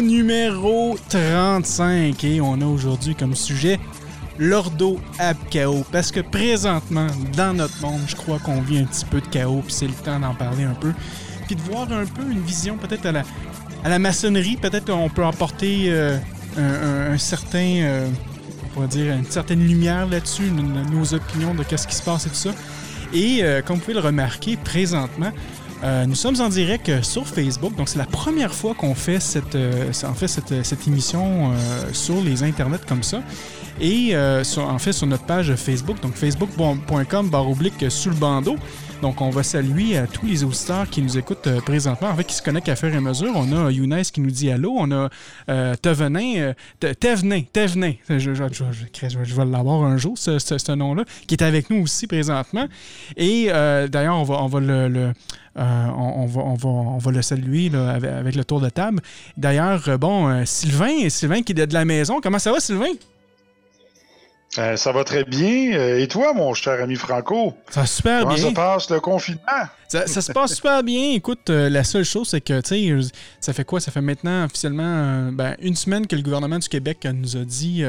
Numéro 35. Et on a aujourd'hui comme sujet l'ordo ab chaos. Parce que présentement, dans notre monde, je crois qu'on vit un petit peu de chaos, puis c'est le temps d'en parler un peu. Puis de voir un peu une vision peut-être à la, à la maçonnerie. Peut-être qu'on peut apporter euh, un, certain. euh, on dire une certaine lumière là-dessus, nos, nos opinions de qu'est-ce qui se passe et tout ça. Et euh, comme vous pouvez le remarquer, présentement, euh, nous sommes en direct euh, sur Facebook. Donc, c'est la première fois qu'on fait cette, euh, en fait cette, cette émission sur les internets comme ça. Et en fait, sur notre page Facebook, donc facebook.com barre oblique sous le bandeau. Donc, on va saluer à tous les auditeurs qui nous écoutent euh, présentement, en fait, qui se connectent à faire et mesure. On a Younes qui nous dit allô. On a Tevenin, Te- Tevenin, Tevenin. Je, vais l'avoir un jour, ce, nom-là, qui est avec nous aussi présentement. Et euh, d'ailleurs, on va, on va le. euh, on, va, on, va, on va le saluer avec, le tour de table. D'ailleurs, bon, Sylvain, Sylvain qui est de la maison. Comment ça va, Sylvain? Euh, ça va très bien. Euh, Et toi, mon cher ami Franco? Ça va super Comment bien. se passe le confinement? Ça, ça se passe super bien. Écoute, euh, la seule chose, c'est que, tu sais, ça fait quoi? Ça fait maintenant officiellement ben, une semaine que le gouvernement du Québec nous a dit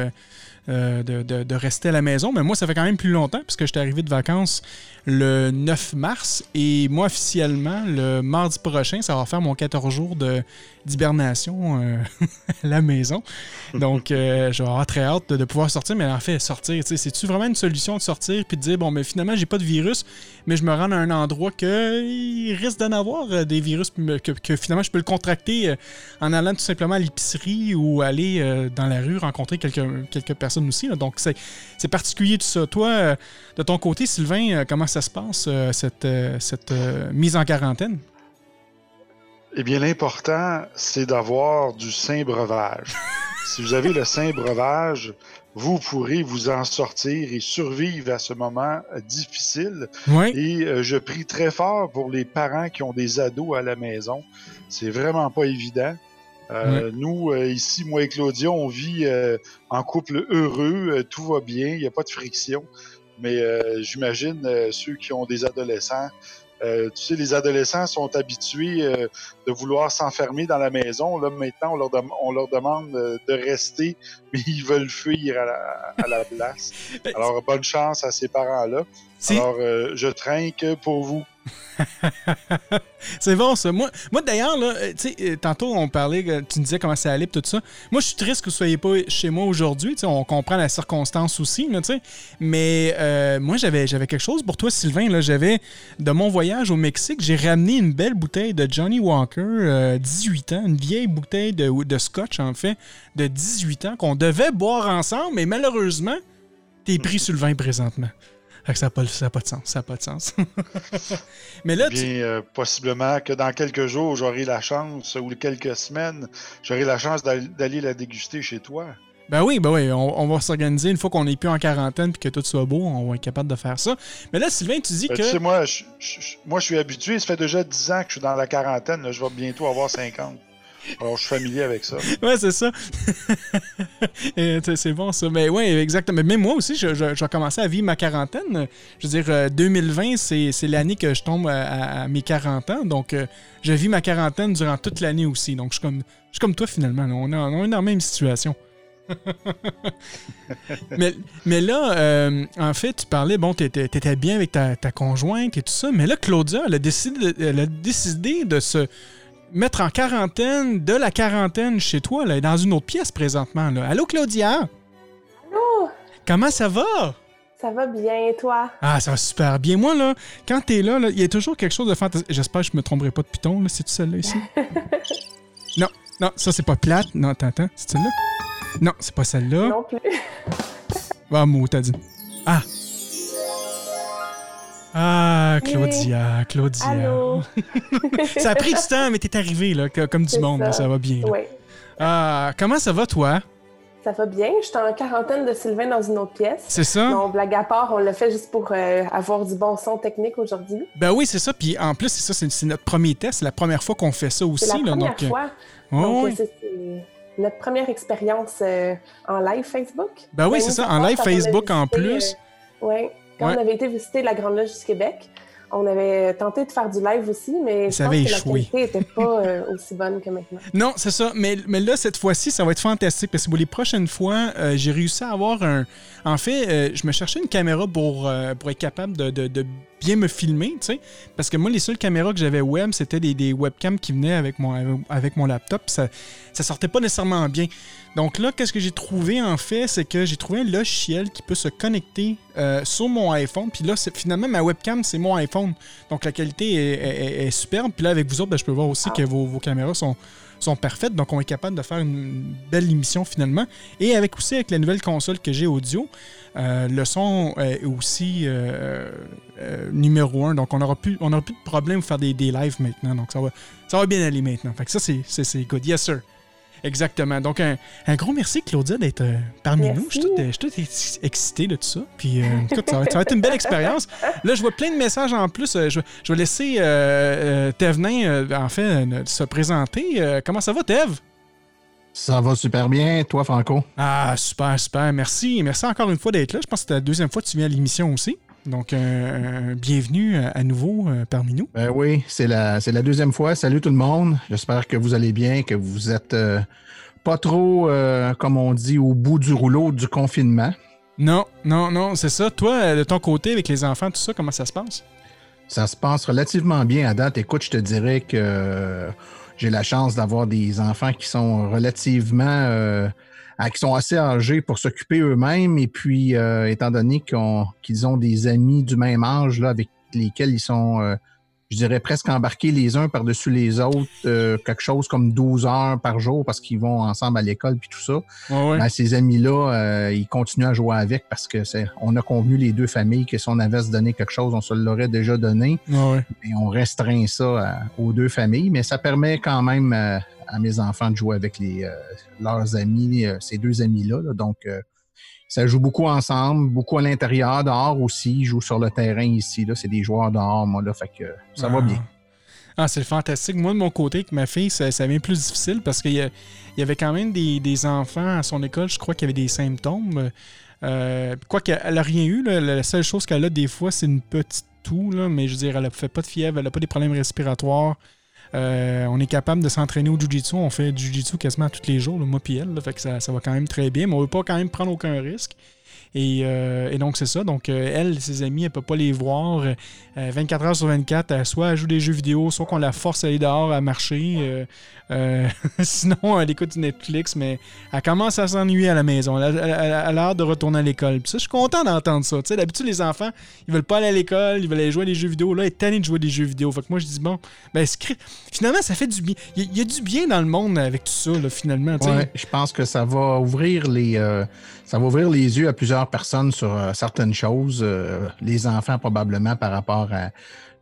de, de- de rester à la maison. Mais moi, ça fait quand même plus longtemps, puisque j'étais arrivé de vacances le 9 mars. Et moi, officiellement, le mardi prochain, ça va faire mon 14 jours de- d'hibernation euh, la maison. Donc, euh, très hâte de, pouvoir sortir. Mais en fait, sortir, c'est-tu vraiment une solution de sortir puis de dire, bon, mais finalement, j'ai pas de virus, mais je me rends à un endroit que il risque d'en avoir euh, des virus que, finalement je peux le contracter euh, en allant tout simplement à l'épicerie ou aller dans la rue rencontrer quelques, quelques personnes aussi. Donc c'est particulier tout ça. Toi, de ton côté, Sylvain, comment ça se passe, cette, mise en quarantaine? Eh bien, l'important, c'est d'avoir du saint breuvage. si vous avez le saint breuvage, vous pourrez vous en sortir et survivre à ce moment difficile. Oui. Et euh, je prie très fort pour les parents qui ont des ados à la maison. C'est vraiment pas évident. Euh, Nous, euh, ici, moi et Claudia, on vit euh, en couple heureux, tout va bien, il n'y a pas de friction. Mais euh, j'imagine ceux qui ont des adolescents, euh, tu sais, les adolescents sont habitués euh, de vouloir s'enfermer dans la maison. Là, maintenant, on leur, on leur demande euh, de rester, mais ils veulent fuir à la, à la place. Alors, bonne chance à ces parents-là. Alors, euh, je trinque pour vous. C'est bon, ça. Moi, moi d'ailleurs, là, euh, euh, tantôt, on parlait, tu me disais comment ça allait, tout ça. Moi, je suis triste que vous soyez pas chez moi aujourd'hui. On comprend la circonstance aussi, là. Mais euh, moi, j'avais, j'avais quelque chose pour toi, Sylvain. J'avais, de mon voyage au Mexique, j'ai ramené une belle bouteille de Johnny Walker, euh, 18 ans, une vieille bouteille de, de scotch, en fait, de 18 ans, qu'on devait boire ensemble, mais malheureusement, t'es pris sur le vin présentement. Fait que ça n'a pas, ça a pas de sens. Ça n'a pas de sens. mais là, tu- Bien, euh, possiblement que dans quelques jours, j'aurai la chance, ou quelques semaines, j'aurai la chance d'al- d'aller la déguster chez toi. Ben oui, ben oui, on, on va s'organiser une fois qu'on n'est plus en quarantaine puis que tout soit beau, on va être capable de faire ça. Mais là, Sylvain, tu dis Ben, que. Tu sais, moi, je, je- je- moi, je suis habitué. Ça fait déjà 10 ans que je suis dans la quarantaine. là. je vais bientôt avoir 50. Alors, je suis familier avec ça. Ouais, c'est ça. Tu c'est bon, ça. Mais oui, exactement. Mais moi aussi, je, je, à vivre ma quarantaine. Je veux dire, euh, 2020, c'est c'est l'année que je tombe à, mes 40 ans. Donc, euh, je vis ma quarantaine durant toute l'année aussi. Donc, je suis comme, je suis comme toi, finalement. On, est, on est dans la même situation. mais, mais là, euh, en fait, tu parlais, bon, t'étais étais bien avec ta, ta conjointe et tout ça, mais là, Claudia, elle a décidé, elle a décidé de se mettre en quarantaine, de la quarantaine chez toi, là, dans une autre pièce présentement. Là. Allô, Claudia? Allô? Comment ça va? Ça va bien, et toi? Ah, ça va super bien. Moi, là, quand t'es là, là, il y a toujours quelque chose de fantastique. J'espère que je me tromperai pas de Python, là. C'est-tu celle-là ici? non, non, ça, c'est pas plate. Non, attends, attends. C'est celle-là? Non, c'est pas celle-là. Non plus. Ah, mot, t'as dit. Ah! Ah, Claudia, Claudia. Allô? ça a pris du temps, mais t'es arrivé, là, co- comme du monde, là, ça va bien. Oui. Ah, comment ça va, toi? Ça va bien. Je suis en quarantaine de Sylvain dans une autre pièce. C'est ça? Non, blague à part, on l'a fait juste pour euh, avoir du bon son technique aujourd'hui. Ben oui, c'est ça. Puis en plus, c'est ça, c'est notre premier test. C'est la première fois qu'on fait ça aussi. C'est la là, première donc, euh, fois. Donc, ouais. c'est notre première expérience euh, en live Facebook. Ben oui, Ben, c'est ça, en live Facebook en plus. euh, ouais. Quand Ouais. on avait été visiter la Grande Loge du Québec, on avait tenté de faire du live aussi, mais je Ça pense avait que échoué. la qualité n'était pas euh, aussi bonne que maintenant. Non, c'est ça. Mais, mais là, cette fois-ci, ça va être fantastique parce que pour les prochaines fois, euh, j'ai réussi à avoir un. En fait, euh, je me cherchais une caméra pour, pour être capable de, de- de bien me filmer, tu sais. Parce que moi, les seules caméras que j'avais web, c'était des, des webcams qui venaient avec mon, avec mon laptop. Ça, ça sortait pas nécessairement bien. Donc là, qu'est-ce que j'ai trouvé en fait, c'est que j'ai trouvé un logiciel qui peut se connecter euh, sur mon iPhone. Puis là, finalement, ma webcam, c'est mon iPhone. Donc la qualité est, est- est superbe. Puis là, avec vous autres, ben, je peux voir aussi que vos, vos caméras sont, sont parfaites. Donc on est capable de faire une belle émission finalement. Et avec aussi avec la nouvelle console que j'ai audio, euh, le son est aussi euh, euh, numéro un. Donc on n'aura plus, on aura plus de problème pour faire des, des lives maintenant. Donc ça va, ça va bien aller maintenant. Fait que ça, c'est, good. Yes, sir. Exactement. Donc, un, un gros merci, Claudia, d'être euh, parmi Merci. nous. Je suis tout, euh, je suis tout ex- excité de tout ça. Puis, euh, écoute, ça, va être, ça va être une belle expérience. Là, je vois plein de messages en plus. Je, je vais laisser euh, euh, Thévenin, euh, en fait, euh, se présenter. Euh, comment ça va, Tev? Ça va super bien, toi, Franco? Ah, super, super. Merci. Merci encore une fois d'être là. Je pense que c'est la deuxième fois que tu viens à l'émission aussi. Donc, euh, euh, bienvenue à, nouveau euh, parmi nous. Ben oui, c'est la, la deuxième fois. Salut tout le monde. J'espère que vous allez bien, que vous êtes euh, pas trop, euh, comme on dit, au bout du rouleau du confinement. Non, non, non, c'est ça. Toi, de ton côté, avec les enfants, tout ça, comment ça se passe? Ça se passe relativement bien à date. Écoute, je te dirais que j'ai la chance d'avoir des enfants qui sont relativement, qui sont assez âgés pour s'occuper eux-mêmes. Et puis, euh, étant donné qu'ils ont des amis du même âge là, avec lesquels ils sont, euh, je dirais, presque embarqués les uns par-dessus les autres, euh, quelque chose comme 12 heures par jour parce qu'ils vont ensemble à l'école puis tout ça. Ouais, ouais. Ben, ces amis-là, euh, ils continuent à jouer avec parce que on a convenu les deux familles que si on avait à se donner quelque chose, on se l'aurait déjà donné. Ouais. Et on restreint ça à- aux deux familles, mais ça permet quand même euh, à mes enfants de jouer avec les, euh, leurs amis, euh, ces deux amis-là. là. Donc, euh, ça joue beaucoup ensemble, beaucoup à l'intérieur, dehors aussi. Ils jouent sur le terrain ici. Là. C'est des joueurs dehors, moi, là. Fait que ça va Ah. bien. Ah, c'est fantastique. Moi, de mon côté, avec ma fille, ça, ça devient plus difficile parce qu'il y, avait quand même des, des enfants à son école, je crois qu'il y avait des symptômes. Euh, quoi qu'elle n'a rien eu, là. la seule chose qu'elle a des fois, c'est une petite toux, là, mais je veux dire, elle ne fait pas de fièvre, elle n'a pas des problèmes respiratoires. Euh, on est capable de s'entraîner au Jiu-Jitsu. On fait du Jiu-Jitsu quasiment tous les jours, là, moi là. fait que ça, ça va quand même très bien, mais on ne veut pas quand même prendre aucun risque. Et, euh, et donc, c'est ça. Donc, euh, elle, ses amis, elle peut pas les voir euh, 24 heures sur 24. euh, soit elle joue des jeux vidéo, soit qu'on la force à aller dehors à marcher. euh, euh, sinon, elle écoute Netflix, mais elle commence à s'ennuyer à la maison. Elle, a- hâte de retourner à l'école. Puis ça, je suis content d'entendre ça. D'habitude, les enfants, ils veulent pas aller à l'école, ils veulent aller jouer à des jeux vidéo. Là, elle est tannée de jouer à des jeux vidéo. Fait que moi, je dis, bon, ben, finalement, ça fait du bien. Il y, a- du bien dans le monde avec tout ça, finalement. Ouais, je pense que ça va ouvrir les euh, ça va ouvrir les yeux à plusieurs personnes sur euh, certaines choses. euh, les enfants probablement par rapport à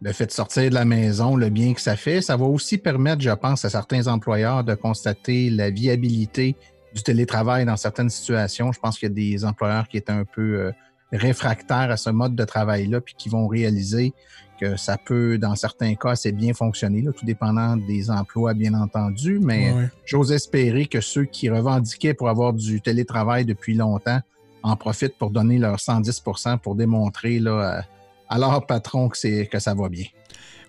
le fait de sortir de la maison, le bien que ça fait. Ça va aussi permettre, je pense, à certains employeurs de constater la viabilité du télétravail dans certaines situations. Je pense qu'il y a des employeurs qui étaient un peu euh, réfractaires à ce mode de travail-là, puis qui vont réaliser que ça peut, dans certains cas, assez bien fonctionner, là, tout dépendant des emplois, bien entendu, mais Ouais. J'ose espérer que ceux qui revendiquaient pour avoir du télétravail depuis longtemps en profitent pour donner leur 110% pour démontrer là, à, à leur patron que, c'est, que ça va bien.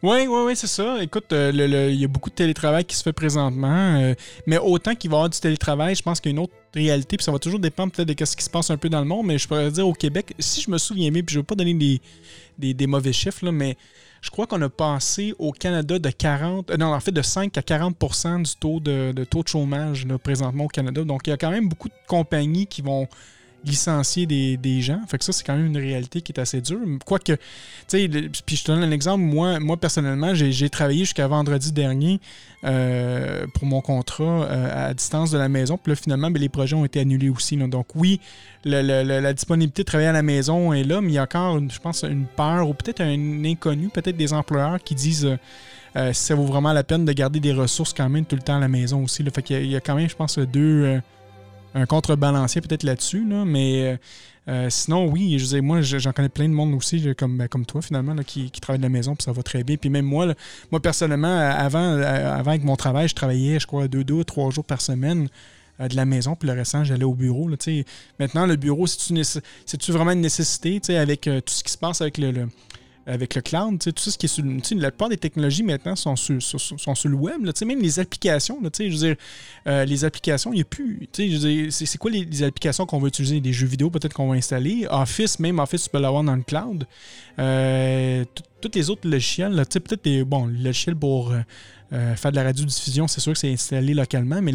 Oui, oui, oui, c'est ça. Écoute, euh, le- le- il y a beaucoup de télétravail qui se fait présentement, euh, mais autant qu'il va y avoir du télétravail, je pense qu'il y a une autre réalité, puis ça va toujours dépendre peut-être de ce qui se passe un peu dans le monde, mais je pourrais dire au Québec, si je me souviens bien, puis je ne veux pas donner des, des, mauvais chiffres, mais je crois qu'on a passé au Canada de 40, euh, non, en fait de 5 à 40% du taux de, taux de chômage présentement au Canada. Donc, il y a quand même beaucoup de compagnies qui vont licencier des, des gens. Fait que ça, c'est quand même une réalité qui est assez dure. Quoique, tu sais, puis je te donne un exemple. Moi, moi personnellement, j'ai travaillé jusqu'à vendredi dernier euh, pour mon contrat euh, à distance de la maison. Puis là, finalement, ben, les projets ont été annulés aussi. Donc oui, la disponibilité de travailler à la maison est là, mais il y a encore, je pense, une peur ou peut-être un inconnu, peut-être des employeurs qui disent... Euh, si ça vaut vraiment la peine de garder des ressources quand même tout le temps à la maison aussi. Fait qu'il y, a quand même, je pense, deux, un contrebalancier peut-être là-dessus, mais euh, euh, sinon, oui, je disais, moi, j'en connais plein de monde aussi, comme, ben, comme toi, finalement, qui, qui travaille de la maison, puis ça va très bien. Puis même moi, moi personnellement, avant, avant avec mon travail, je travaillais, je crois, deux, deux, trois jours par semaine euh, de la maison, puis le restant, j'allais au bureau. Là, maintenant, le bureau, c'est-tu vraiment une nécessité, avec tout ce qui se passe avec le avec le cloud, tout ce qui est sur la plupart des technologies maintenant sont sur, le web. Là, même les applications, je veux dire, euh, les applications, il n'y a plus. C'est quoi les, applications qu'on va utiliser? Des jeux vidéo peut-être qu'on va installer. Office, même Office, tu peux l'avoir dans le cloud. Euh, toutes les autres logiciels, peut-être des bon, logiciels pour euh, faire de la radiodiffusion, c'est sûr que c'est installé localement, mais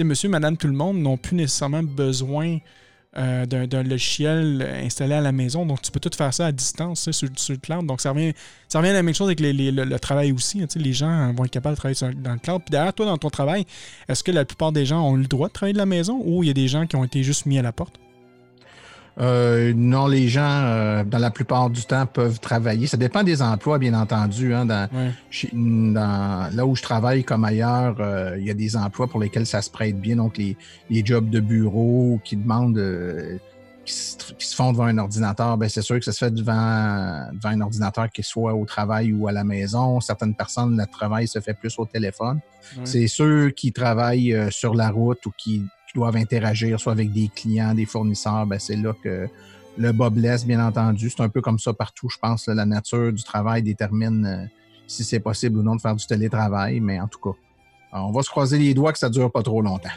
monsieur, madame, tout le monde n'ont plus nécessairement besoin euh, d'un logiciel installé à la maison. Donc, tu peux tout faire ça à distance sur, le cloud. Donc, ça revient, ça revient à la même chose avec le, travail aussi. les gens vont être capables de travailler dans le cloud. Puis derrière, toi, dans ton travail, est-ce que la plupart des gens ont le droit de travailler de la maison ou il y a des gens qui ont été juste mis à la porte? Euh, non, les gens, euh, dans la plupart du temps, peuvent travailler. Ça dépend des emplois, bien entendu. Hein, dans, là où je travaille comme ailleurs, euh, il y a des emplois pour lesquels ça se prête bien. Donc, les, jobs de bureau qui demandent, qui se, font devant un ordinateur, ben c'est sûr que ça se fait devant, devant un ordinateur qui soit au travail ou à la maison. Certaines personnes, le travail se fait plus au téléphone. C'est ceux qui travaillent sur la route ou qui doivent interagir soit avec des clients, des fournisseurs, ben c'est là que le bas blesse, bien entendu. C'est un peu comme ça partout, je pense. la nature du travail détermine euh, si c'est possible ou non de faire du télétravail, mais en tout cas, on va se croiser les doigts que ça dure pas trop longtemps.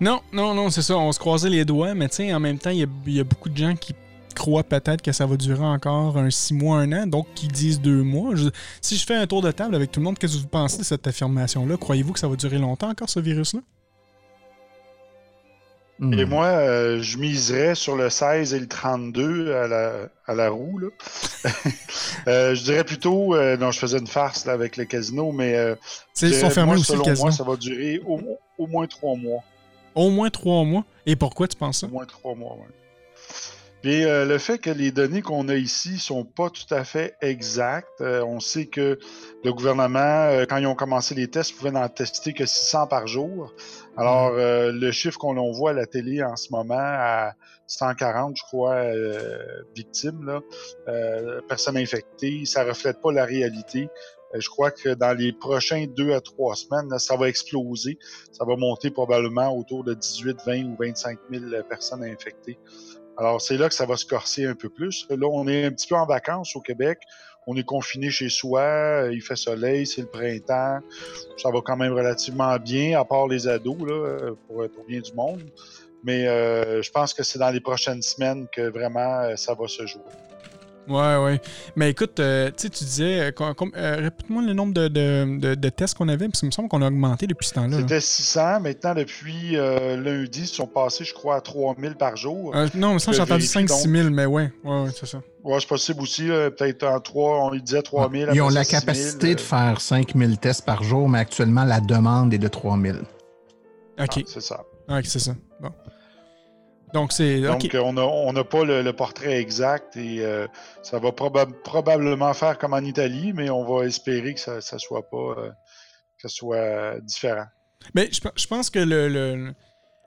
Non, non, non, c'est ça. On se croiser les doigts, mais tu en même temps, il y, a beaucoup de gens qui croient peut-être que ça va durer encore un six mois, un an, donc qui disent deux mois. si je fais un tour de table avec tout le monde, qu'est-ce que vous pensez de cette affirmation-là? Croyez-vous que ça va durer longtemps encore, ce virus-là? Et hmm. moi, euh, je miserais sur le 16 et le 32 à la, à la roue. Là. Euh, je dirais plutôt, euh, non, je faisais une farce là, avec le casino, mais ils sont fermés aussi le casino. Moi, ça va durer au, au, moins trois mois. Au moins trois mois? Et pourquoi tu penses ça? Au moins trois mois, oui. Puis le fait que les données qu'on a ici sont pas tout à fait exactes, on sait que le gouvernement, quand ils ont commencé les tests, pouvait n'en tester que 600 par jour. Alors, euh, le chiffre qu'on voit à la télé en ce moment, à 140, je crois, euh, victimes, là, euh, personnes infectées, ça reflète pas la réalité. je crois que dans les prochains deux à trois semaines, ça va exploser. Ça va monter probablement autour de 18, 20 ou 25 000 personnes infectées. Alors, c'est là que ça va se corser un peu plus. Là, on est un petit peu en vacances au Québec on est confiné chez soi, euh, il fait soleil, c'est le printemps, ça va quand même relativement bien, à part les ados, là, euh, pour, pour bien du monde. Mais euh, je pense que c'est dans les prochaines semaines que vraiment ça va se jouer. Ouais, ouais. Mais écoute, euh, tu disais, euh, euh, répète-moi le nombre de, tests qu'on avait, parce qu'il me semble qu'on a augmenté depuis ce temps-là. C'était 600. Maintenant, depuis lundi, ils sont passés, je crois, à 3000 par jour. non, mais ça, j'ai entendu 5-6 000, mais ouais, ouais, ouais c'est ça. Ouais, c'est possible aussi. Peut-être en 3, on disait 3000. Ils ont la capacité de faire 5000 tests par jour, mais actuellement, la demande est de 3000. OK. Ah, c'est ça. OK, c'est ça. Bon. Donc, c'est. Donc, on n'a pas le, portrait exact et euh, ça va probablement faire comme en Italie, mais on va espérer que ça ne soit pas euh, que soit différent. Mais je, pense que le,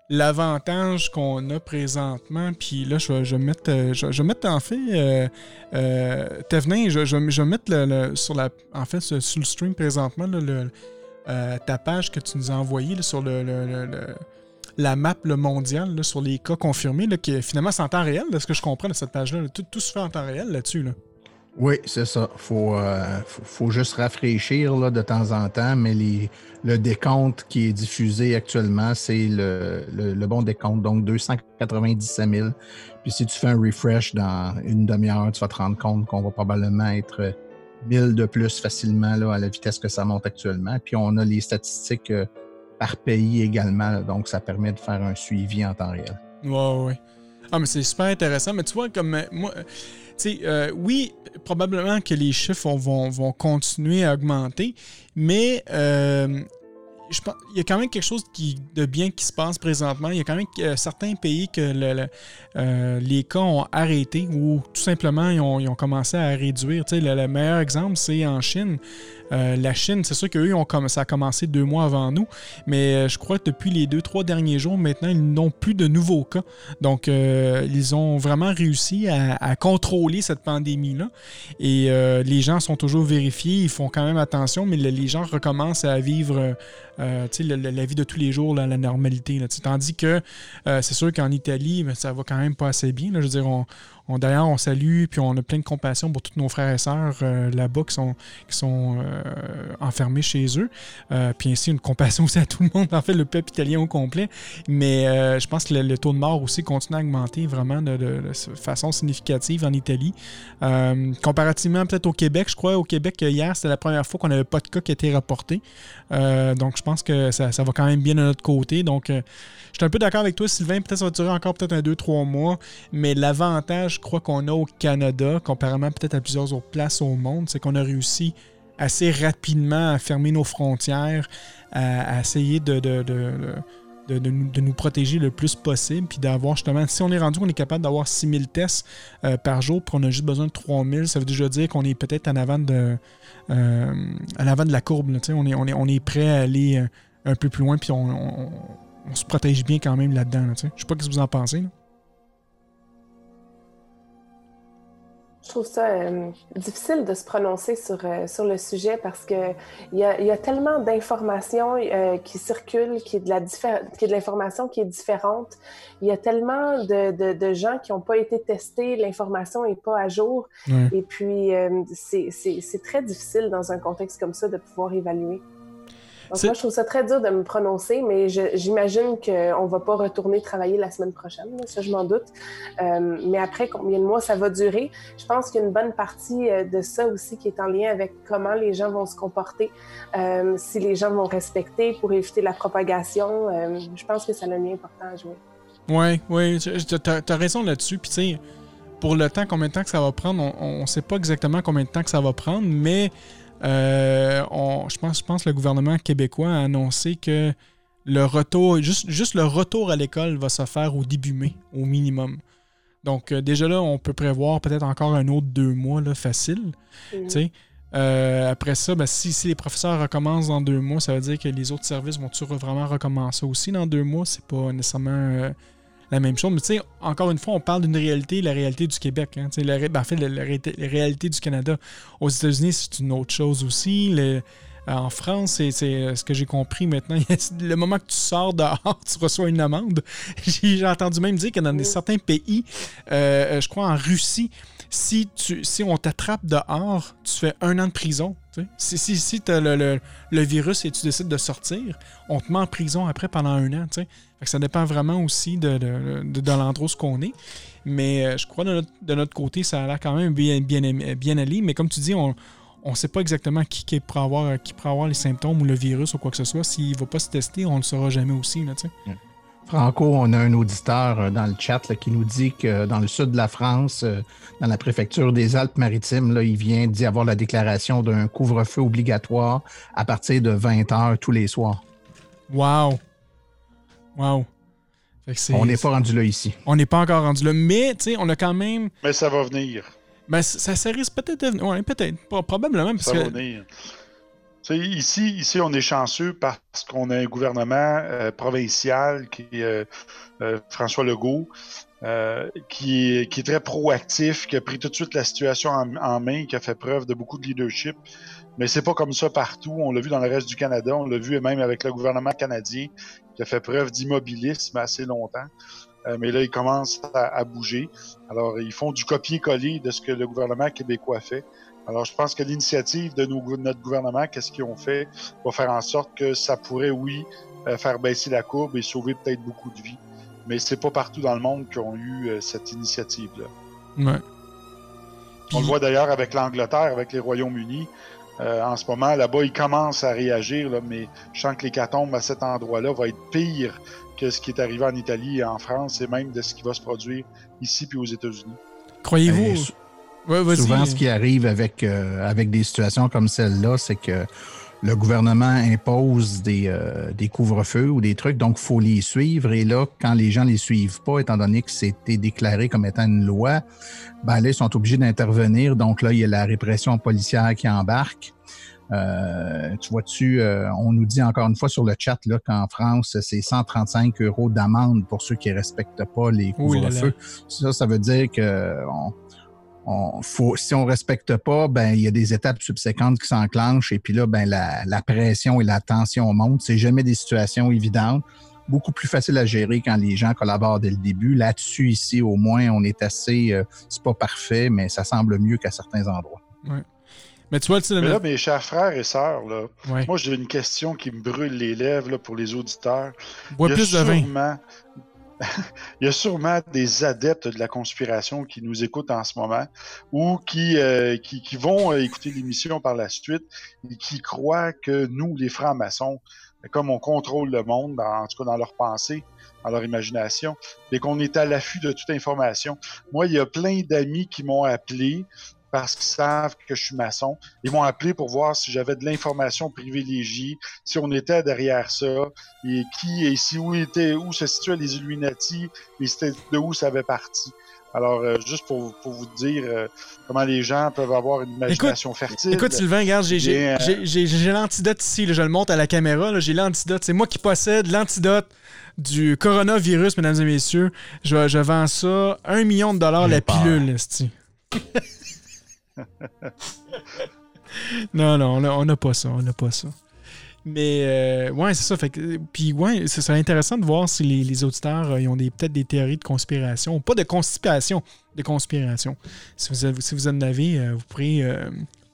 l'avantage qu'on a présentement, puis là, je vais, mettre, euh, je, vais mettre en fait, euh, je, je, vais mettre le, sur la, en fait, sur le stream présentement, le, ta page que tu nous as envoyée sur le la map le mondiale sur les cas confirmés, qui finalement c'est en temps réel, de ce que je comprends de cette page-là. Tout, se fait en temps réel là-dessus. Là. Oui, c'est ça. Il faut, euh, faut, juste rafraîchir de temps en temps, mais le décompte qui est diffusé actuellement, c'est le, bon décompte, donc 297 000. Puis si tu fais un refresh dans une demi-heure, tu vas te rendre compte qu'on va probablement être 1000 de plus facilement à la vitesse que ça monte actuellement. Puis on a les statistiques. Euh, par pays également. Donc, ça permet de faire un suivi en temps réel. Oui, oui. Ah, mais c'est super intéressant. Mais tu vois, comme euh, moi, tu sais, euh, oui, probablement que les chiffres vont, vont continuer à augmenter, mais euh, je pense, il y a quand même quelque chose qui, de bien qui se passe présentement. Il y a quand même euh, certains pays que le- le- euh, les cas ont arrêté ou tout simplement ils ont, commencé à réduire. Tu sais, le meilleur exemple, c'est en Chine. Euh, la Chine, c'est sûr qu'eux, ont ça a commencé deux mois avant nous, mais euh, je crois que depuis les deux, trois derniers jours, maintenant, ils n'ont plus de nouveaux cas. Donc, euh, ils ont vraiment réussi à, contrôler cette pandémie-là. Et les gens sont toujours vérifiés, ils font quand même attention, mais le- les gens recommencent à vivre la vie de tous les jours, là, la normalité. Tandis que c'est sûr qu'en Italie, ben, ça va quand même pas assez bien. Je veux dire, d'ailleurs, on salue, puis on a plein de compassion pour tous nos frères et sœurs euh, là-bas qui sont, qui sont euh, enfermés chez eux. Euh, puis ainsi, une compassion aussi à tout le monde, en fait, le peuple italien au complet. Mais je pense que le, taux de mort aussi continue à augmenter vraiment de, façon significative en Italie. Comparativement peut-être au Québec, je crois, au Québec, hier, c'était la première fois qu'on n'avait pas de cas qui étaient rapportés. Euh, donc, je pense que ça, ça va quand même bien de notre côté. Donc, je suis un peu d'accord avec toi, Sylvain. Peut-être ça va durer encore peut-être un 2-3 mois. Mais l'avantage, je crois, qu'on a au Canada, comparément peut-être à plusieurs autres places au monde, c'est qu'on a réussi assez rapidement à fermer nos frontières, à, essayer de, nous, protéger le plus possible, puis d'avoir justement, si on est rendu qu'on est capable d'avoir 6000 tests euh, par jour, puis on a juste besoin de 3000, ça veut déjà dire qu'on est peut-être en avant de, euh, la courbe. on, est, on, on prêt à aller euh, un peu plus loin, puis on, on- on se protège bien quand même là-dedans. là, tu sais. Je pas ce que vous en pensez. Je trouve ça euh, difficile de se prononcer sur, euh, sur le sujet parce que il y a, y a tellement d'informations euh, qui circulent, qui est de la diffé- qui est de l'information qui est différente. Il y a tellement de, de, de gens qui n'ont pas été testés, l'information n'est pas à jour. Ouais. Et puis, c'est très difficile dans un contexte comme ça de pouvoir évaluer. Donc moi, je trouve ça très dur de me prononcer, mais j'imagine qu'on ne va pas retourner travailler la semaine prochaine, là, ça je m'en doute. Euh, mais après, combien de mois ça va durer? Je pense qu'il y a une bonne partie euh, de ça aussi qui est en lien avec comment les gens vont se comporter, euh, si les gens vont respecter pour éviter la propagation. Euh, je pense que ça a un lien important à jouer. Je- je- t'as as raison là-dessus. Puis tu sais, pour le temps, combien de temps que ça va prendre, on ne sait pas exactement combien de temps que ça va prendre, mais euh, on- je pense, je pense que le gouvernement québécois a annoncé que le retour, juste, juste le retour à l'école va se faire au début mai, au minimum. Donc euh, déjà là, on peut prévoir peut-être encore un autre deux mois là, facile. Mhm. Euh, après ça, ben, si, si les professeurs recommencent dans deux mois, ça veut dire que les autres services vont-tu vraiment recommencer aussi dans deux mois? C'est pas nécessairement la même chose. Mais tu sais, encore une fois, on parle d'une réalité, la réalité du Québec. hein. La ben, en la, réalité- du Canada. Aux États-Unis, c'est une autre chose aussi. En France, c'est euh, ce que j'ai compris maintenant. Le moment que tu sors dehors, tu reçois une amende. J'ai entendu même dire que dans certains pays, euh, euh, je crois en Russie, si, tu, si on t'attrape dehors, tu fais un an de prison. tu sais. Si, si, si tu as le, le- le virus et tu décides de sortir, on te met en prison après pendant un an. tu sais. Fait que ça dépend vraiment aussi de, de, de- de l'endroit où on est. Mais euh, je crois de notre, de notre côté, ça a l'air quand même bien, bien, bien allé. Mais comme tu dis, on ne sait pas exactement qui, qui, pourrait avoir, qui pourrait avoir les symptômes ou le virus ou quoi que ce soit. S'il ne va pas se tester, on ne le saura jamais aussi. Là. Franco, on a un auditeur euh, dans le chat là, qui nous dit que dans le sud de la France, euh, dans la préfecture des Alpes-Maritimes, il vient d'y avoir la déclaration d'un couvre-feu obligatoire à partir de 20 heures tous les soirs. Wow! Wow! On n'est pas rendu là ici. On n'est pas encore rendu là. Mais, on a quand même. Mais ça va venir. Ben, ça, risque peut-être de venir. Ouais, peut-être. Pro- Probablement. Parce Ça va que. venir. Tu sais, ici, ici, on est chanceux parce qu'on a un gouvernement euh, provincial qui est euh, euh, François Legault, qui, est, qui est très proactif, qui a pris tout de suite la situation en, en main, qui a fait preuve de beaucoup de leadership. Mais c'est pas comme ça partout. On l'a vu dans le reste du Canada, on l'a vu même avec le gouvernement canadien, qui a fait preuve d'immobilisme assez longtemps. Euh, mais là, ils commencent à, à bouger. Alors, ils font du copier-coller de ce que le gouvernement québécois fait. Alors, je pense que l'initiative de nos- notre gouvernement, qu'est-ce qu'ils ont fait, va faire en sorte que ça pourrait, oui, euh, faire baisser la courbe et sauver peut-être beaucoup de vies. Mais c'est pas partout dans le monde qui ont eu euh, cette initiative-là. Ouais. On le voit d'ailleurs avec l'Angleterre, avec les Royaumes-Unis. Euh, en ce moment, là-bas, ils commencent à réagir, là, mais je sens que l'hécatombe à cet endroit-là va être pire que ce qui est arrivé en Italie et en France, et même de ce qui va se produire ici puis aux États-Unis. Croyez-vous? Ouais, souvent, ce qui arrive avec, euh, avec des situations comme celle-là, c'est que le gouvernement impose des, euh, des couvre-feux ou des trucs, donc il faut les suivre. Et là, quand les gens les suivent pas, étant donné que c'était déclaré comme étant une loi, ben là, ils sont obligés d'intervenir. Donc là, il y a la répression policière qui embarque. Euh, tu vois-tu, euh, on nous dit encore une fois sur le chat là, qu'en France, c'est 135 euros d'amende pour ceux qui ne respectent pas les couvre-feux. Ça, ça veut dire que on, faut, si on respecte pas, ben il y a des étapes subséquentes qui s'enclenchent et puis là, ben la, la pression et la tension montent. C'est jamais des situations évidentes. Beaucoup plus facile à gérer quand les gens collaborent dès le début. Là-dessus, ici, au moins, on est assez. Euh, c'est pas parfait, mais ça semble mieux qu'à certains endroits. Ouais. Mais tu vois, tu mais là, mes chers frères et sœurs, là, moi, j'ai une question qui me brûle les lèvres là, pour les auditeurs. Bois plus de vin. il y a sûrement des adeptes de la conspiration qui nous écoutent en ce moment ou qui, euh, vont euh, écouter l'émission par la suite et qui croient que nous, les francs-maçons, comme on contrôle le monde, en tout cas dans leur pensée, dans leur imagination, et qu'on est à l'affût de toute information. Moi, il y a plein d'amis qui m'ont appelé parce qu'ils savent que je suis maçon. Ils m'ont appelé pour voir si j'avais de l'information privilégiée, si on était derrière ça, et qui et si où était où se situaient les Illuminati, et de où ça avait parti. Alors, euh, juste pour, pour, vous dire euh, comment les gens peuvent avoir une imagination fertile. Écoute, Sylvain, regarde, j'ai euh, l'antidote ici. je le montre à la caméra. J'ai l'antidote. C'est moi qui possède l'antidote du coronavirus, mesdames et messieurs. Je, je vends ça un million de dollars la pilule, non, non, on n'a pas ça. On n'a pas ça. Mais euh, ouais, c'est ça. Puis ouais, ce serait intéressant de voir si les, auditeurs euh, ont peut-être des théories de conspiration. Pas de constipation, de conspiration. Si vous, vous en avez, euh, vous, pourrez,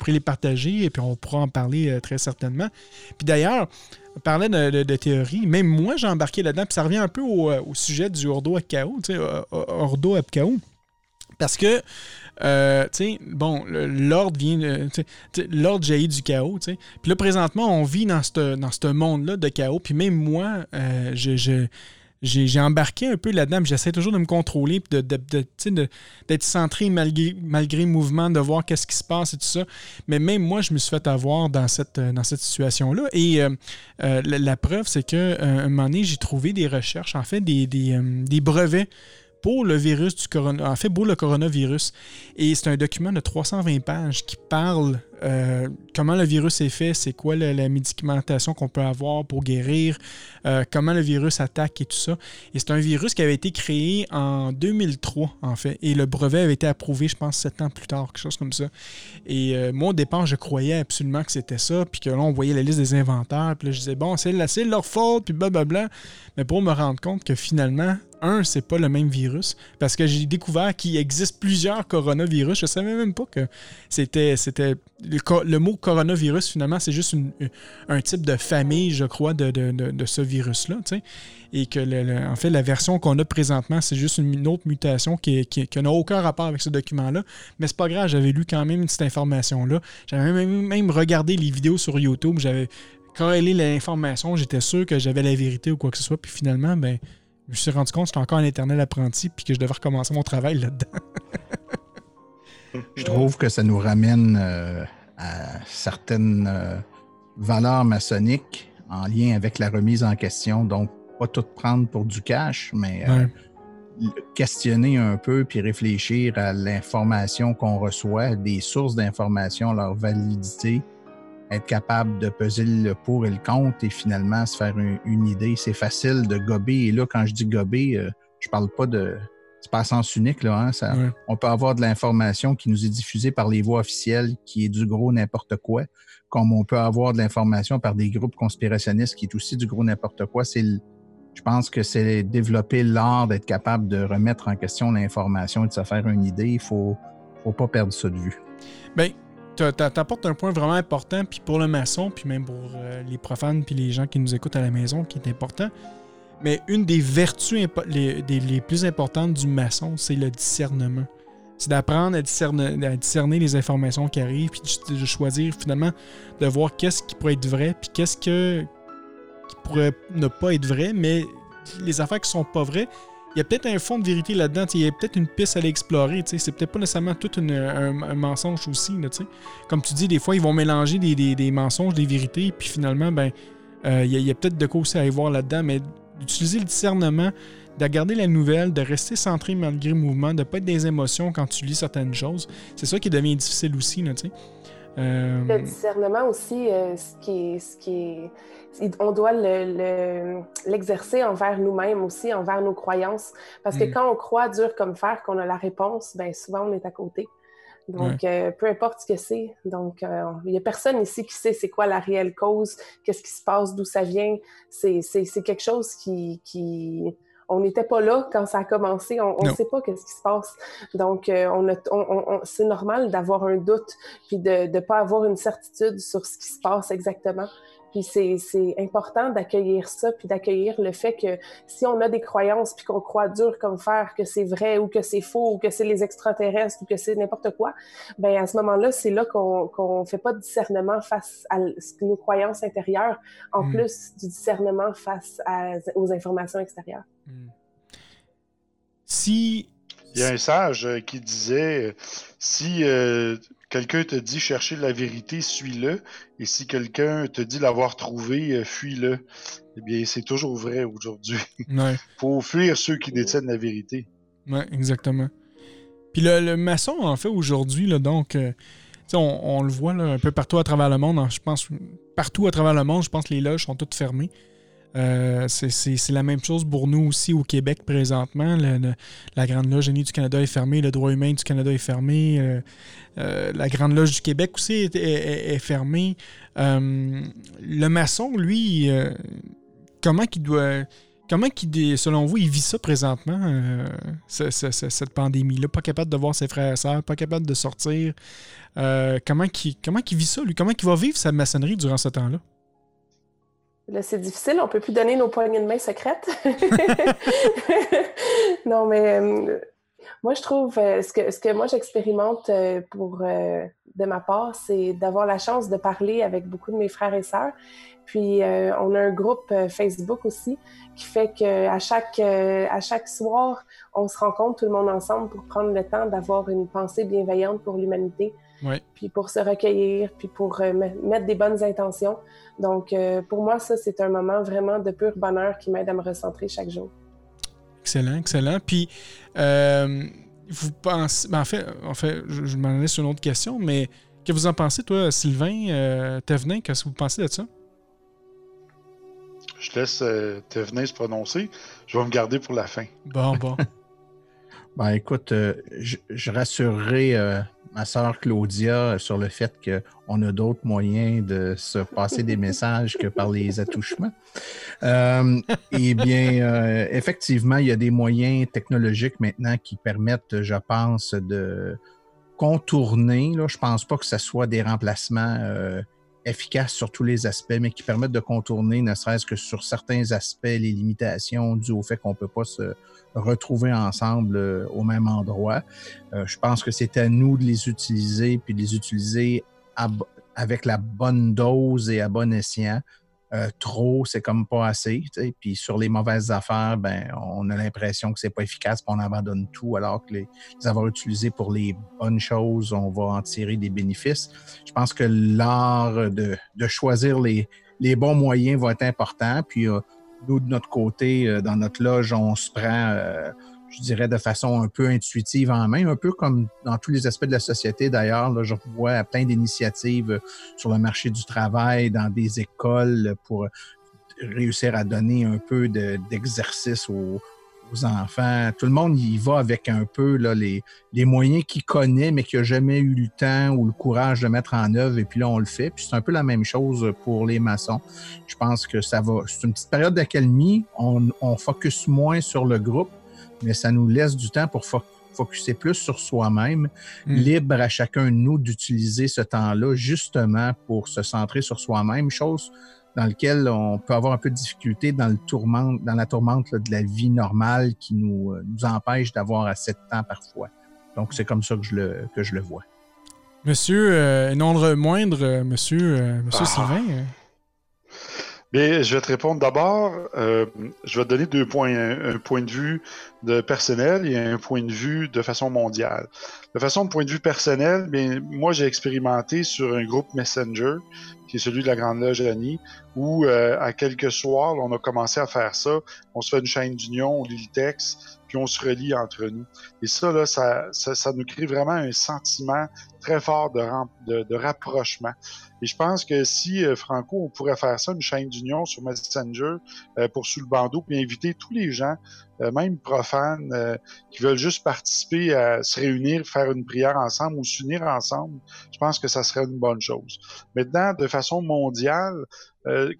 les partager et puis on pourra en parler très certainement. Puis d'ailleurs, on parlait de, de, théorie. Même moi, j'ai embarqué là-dedans. Puis ça revient un peu au, sujet du Ordo Apkao. Tu sais, Ordo. Parce que euh, bon, l'ordre vient, l'ordre jaillit du chaos, tu Puis là, présentement, on vit dans ce monde-là de chaos. Puis même moi, euh, j'ai embarqué un peu là-dedans, j'essaie toujours de me contrôler, puis d'être centré malgré, le mouvement, de voir qu'est-ce qui se passe et tout ça. Mais même moi, je me suis fait avoir dans cette, cette situation-là. Et euh, la, preuve, c'est qu'à un moment donné, j'ai trouvé des recherches, en fait, des brevets pour le virus du corona, en fait, pour le coronavirus. Et c'est un document de 320 pages qui parle euh, comment le virus est fait, c'est quoi la, médicamentation qu'on peut avoir pour guérir, euh, comment le virus attaque et tout ça? Et c'est un virus qui avait été créé en 2003, en fait. Et le brevet avait été approuvé, je pense, sept ans plus tard, quelque chose comme ça. Et euh, moi, au départ, je croyais absolument que c'était ça, puis que là, on voyait la liste des inventaires, puis là, je disais, bon, c'est leur faute, puis blablabla. Mais pour me rendre compte que finalement, un, c'est pas le même virus, parce que j'ai découvert qu'il existe plusieurs coronavirus. Je savais même pas que c'était, c'était le, mot coronavirus, finalement, c'est juste un type de famille, je crois, de, ce virus-là. Et que, en fait, la version qu'on a présentement, c'est juste une, autre mutation qui, n'a aucun rapport avec ce document-là. Mais c'est pas grave, j'avais lu quand même cette information-là. J'avais même, même regardé les vidéos sur YouTube, j'avais corrélé l'information, j'étais sûr que j'avais la vérité ou quoi que ce soit. Puis finalement, ben, je me suis rendu compte que j'étais encore un éternel apprenti puis que je devais recommencer mon travail là-dedans. Je trouve que ça nous ramène euh, à certaines euh, valeurs maçonniques en lien avec la remise en question. Donc, pas tout prendre pour du cash, mais euh, questionner un peu puis réfléchir à l'information qu'on reçoit, des sources d'information, leur validité, être capable de peser le pour et le contre et finalement se faire une, idée. C'est facile de gober. Et là, quand je dis gober, je parle pas de c'est pas à sens unique, là. Hein, ça, On peut avoir de l'information qui nous est diffusée par les voies officielles, qui est du gros n'importe quoi, comme on peut avoir de l'information par des groupes conspirationnistes, qui est aussi du gros n'importe quoi. C'est je pense que c'est développer l'art d'être capable de remettre en question l'information et de se faire une idée. Il faut, faut pas perdre ça de vue. Bien, tu apportes un point vraiment important, puis pour le maçon, puis même pour euh, les profanes, puis les gens qui nous écoutent à la maison, qui est important mais une des vertus les, plus importantes du maçon, c'est le discernement. C'est d'apprendre à discerner, à discerner, les informations qui arrivent, puis de choisir finalement de voir qu'est-ce qui pourrait être vrai, puis qu'est-ce que, qui pourrait ne pas être vrai, mais les affaires qui sont pas vraies, il y a peut-être un fond de vérité là-dedans. Il y a peut-être une piste à l'explorer. C'est peut-être pas nécessairement tout un, mensonge aussi. Comme tu dis, des fois, ils vont mélanger des, mensonges, des vérités, puis finalement, ben, euh, il y a, peut-être de quoi aussi à y voir là-dedans, mais d'utiliser le discernement, de garder la nouvelle, de rester centré malgré le mouvement, de ne pas être des émotions quand tu lis certaines choses, c'est ça qui devient difficile aussi. Là, euh... Le discernement aussi, euh, ce qui est, ce qui est on doit l'exercer envers nous-mêmes aussi, envers nos croyances. Parce que mm. quand on croit dur comme fer, qu'on a la réponse, ben souvent on est à côté. Donc, euh, peu importe ce que c'est. Donc, euh, il n'y a personne ici qui sait c'est quoi la réelle cause, qu'est-ce qui se passe, d'où ça vient. C'est quelque chose qui, qui, on n'était pas là quand ça a commencé, on ne sait pas qu'est-ce qui se passe. Donc, euh, on, on, c'est normal d'avoir un doute, puis de ne pas avoir une certitude sur ce qui se passe exactement. Puis c'est important d'accueillir ça, puis d'accueillir le fait que si on a des croyances, puis qu'on croit dur comme fer que c'est vrai ou que c'est faux ou que c'est les extraterrestres ou que c'est n'importe quoi, ben à ce moment-là, c'est là, qu'on ne fait pas de discernement face à nos croyances intérieures, en hmm. plus du discernement face aux informations extérieures. Hmm. Si... Il y a un sage euh, qui disait, euh, si... Euh, quelqu'un te dit chercher la vérité, suis-le. Et si quelqu'un te dit l'avoir trouvé, euh, fuis-le. Eh bien, c'est toujours vrai aujourd'hui. Il faut fuir ceux qui détiennent la vérité. Oui, exactement. Puis le, maçon, en fait, aujourd'hui, donc, euh, on, on, le voit un peu partout à travers le monde. Hein, je pense, partout à travers le monde, je pense que les loges sont toutes fermées. Euh, c'est la même chose pour nous aussi au Québec présentement. la Grande Loge Génie du Canada est fermée, le droit humain du Canada est fermé, euh, euh, la Grande Loge du Québec aussi est, fermée. le maçon, lui, comment qu'il doit. Comment selon vous, il vit ça présentement, cette pandémie-là? Pas capable de voir ses frères et sœurs, pas capable de sortir. comment, qu'il vit ça, lui? Comment il va vivre sa maçonnerie durant ce temps-là? Là, c'est difficile, on peut plus donner nos poignées de main secrètes. non, mais euh, moi, je trouve, euh, ce, que, ce que moi j'expérimente euh, pour, de ma part, c'est d'avoir la chance de parler avec beaucoup de mes frères et sœurs. Puis, on a un groupe Facebook aussi qui fait qu'à chaque, à chaque soir, on se rencontre tout le monde ensemble pour prendre le temps d'avoir une pensée bienveillante pour l'humanité. Puis pour se recueillir, puis pour mettre des bonnes intentions. Donc, euh, pour moi, ça, c'est un moment vraiment de pur bonheur qui m'aide à me recentrer chaque jour. Excellent, excellent. Puis, euh, vous pensez. Ben, en fait, en fait je, m'en allais sur une autre question, mais que vous en pensez, toi, Sylvain euh, qu'est-ce que vous pensez de ça? Je laisse euh, se prononcer. Je vais me garder pour la fin. Bon, bon. ben, écoute, je, je, rassurerai ma sœur Claudia sur le fait qu'on a d'autres moyens de se passer des messages que par les attouchements. Euh, eh bien, euh, effectivement, il y a des moyens technologiques maintenant qui permettent, je pense, de contourner. Là, je pense pas que ce soit des remplacements euh, efficaces sur tous les aspects, mais qui permettent de contourner, ne serait-ce que sur certains aspects, les limitations dues au fait qu'on ne peut pas se retrouver ensemble euh, au même endroit. Euh, je pense que c'est à nous de les utiliser, puis de les utiliser avec la bonne dose et à bon escient. Euh, trop, c'est comme pas assez. Puis sur les mauvaises affaires, ben, on a l'impression que c'est pas efficace, puis on abandonne tout, alors que les, avoir utilisés pour les bonnes choses, on va en tirer des bénéfices. Je pense que l'art de, de, choisir les, les bons moyens va être important. Puis nous, de notre côté, euh, dans notre loge, on se prend, euh, je dirais, de façon un peu intuitive en main, un peu comme dans tous les aspects de la société d'ailleurs. Je vois plein d'initiatives sur le marché du travail, dans des écoles pour réussir à donner un peu d'exercice aux, enfants. Tout le monde y va avec un peu là, les, moyens qu'il connaît, mais qu'il n'a jamais eu le temps ou le courage de mettre en œuvre, et puis là, on le fait. Puis c'est un peu la même chose pour les maçons. Je pense que ça va. C'est une petite période d'accalmie. On focus moins sur le groupe, mais ça nous laisse du temps pour focuser plus sur soi-même, mm. libre à chacun de nous d'utiliser ce temps-là justement pour se centrer sur soi-même, chose dans lequel on peut avoir un peu de difficulté dans, le tourment, dans la tourmente de la vie normale qui nous, euh, nous empêche d'avoir assez de temps parfois. Donc, c'est comme ça que je le, que je le vois. Monsieur, euh, non le moindre, monsieur, monsieur ah. Sylvain. Bien, je vais te répondre d'abord. je vais te donner deux points. Un, point de vue de personnel et un point de vue de façon mondiale. De façon de point de vue personnel, bien, moi, j'ai expérimenté sur un groupe Messenger qui est celui de la Grande Loge Annie, où euh, à quelques soirs, on a commencé à faire ça. On se fait une chaîne d'union, on lit le texte, puis on se relie entre nous. Et ça, là, ça, ça, nous crée vraiment un sentiment très fort de, de, rapprochement. Et je pense que si, euh, Franco, on pourrait faire ça, une chaîne d'union sur Messenger euh, pour sous le bandeau, puis inviter tous les gens euh, même profanes, qui veulent juste participer à se réunir, faire une prière ensemble ou s'unir ensemble, je pense que ça serait une bonne chose. Maintenant, de façon mondiale,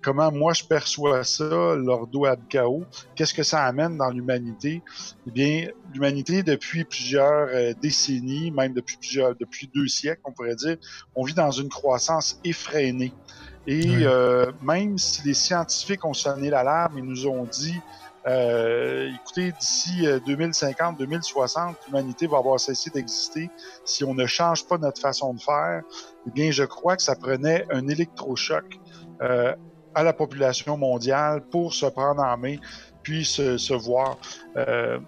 comment moi je perçois ça, l'ordo abkao, qu'est-ce que ça amène dans l'humanité? Eh bien, l'humanité depuis plusieurs décennies, même depuis plusieurs, depuis deux siècles, on pourrait dire, on vit dans une croissance effrénée. Et même si les scientifiques ont sonné l'alarme et nous ont dit euh, écoutez, d'ici 2050, euh, 2060, l'humanité va avoir cessé d'exister si on ne change pas notre façon de faire. Eh bien, je crois que ça prenait un électrochoc euh, à la population mondiale pour se prendre en main, puis se, voir. Euh,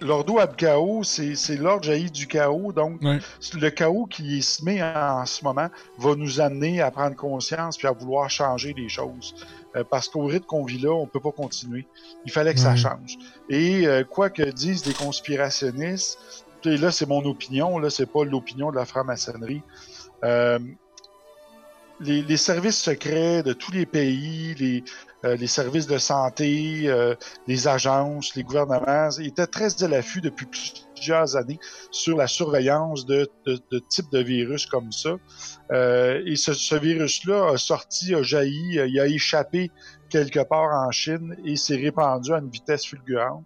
L'ordo Abkao, c'est l'ordre jaillit du chaos. Donc, le chaos qui est semé en, ce moment va nous amener à prendre conscience puis à vouloir changer les choses. Euh, parce qu'au rythme qu'on vit là, on peut pas continuer. Il fallait que ça change. Et euh, quoi que disent des conspirationnistes, et là c'est mon opinion, là c'est pas l'opinion de la franc-maçonnerie. Euh, les, les, services secrets de tous les pays, les, euh, les services de santé, euh, les agences, les gouvernements étaient très à l'affût depuis plusieurs années sur la surveillance de, de, de types de virus comme ça. Euh, et ce, ce virus-là a sorti, a jailli, il a échappé quelque part en Chine et s'est répandu à une vitesse fulgurante.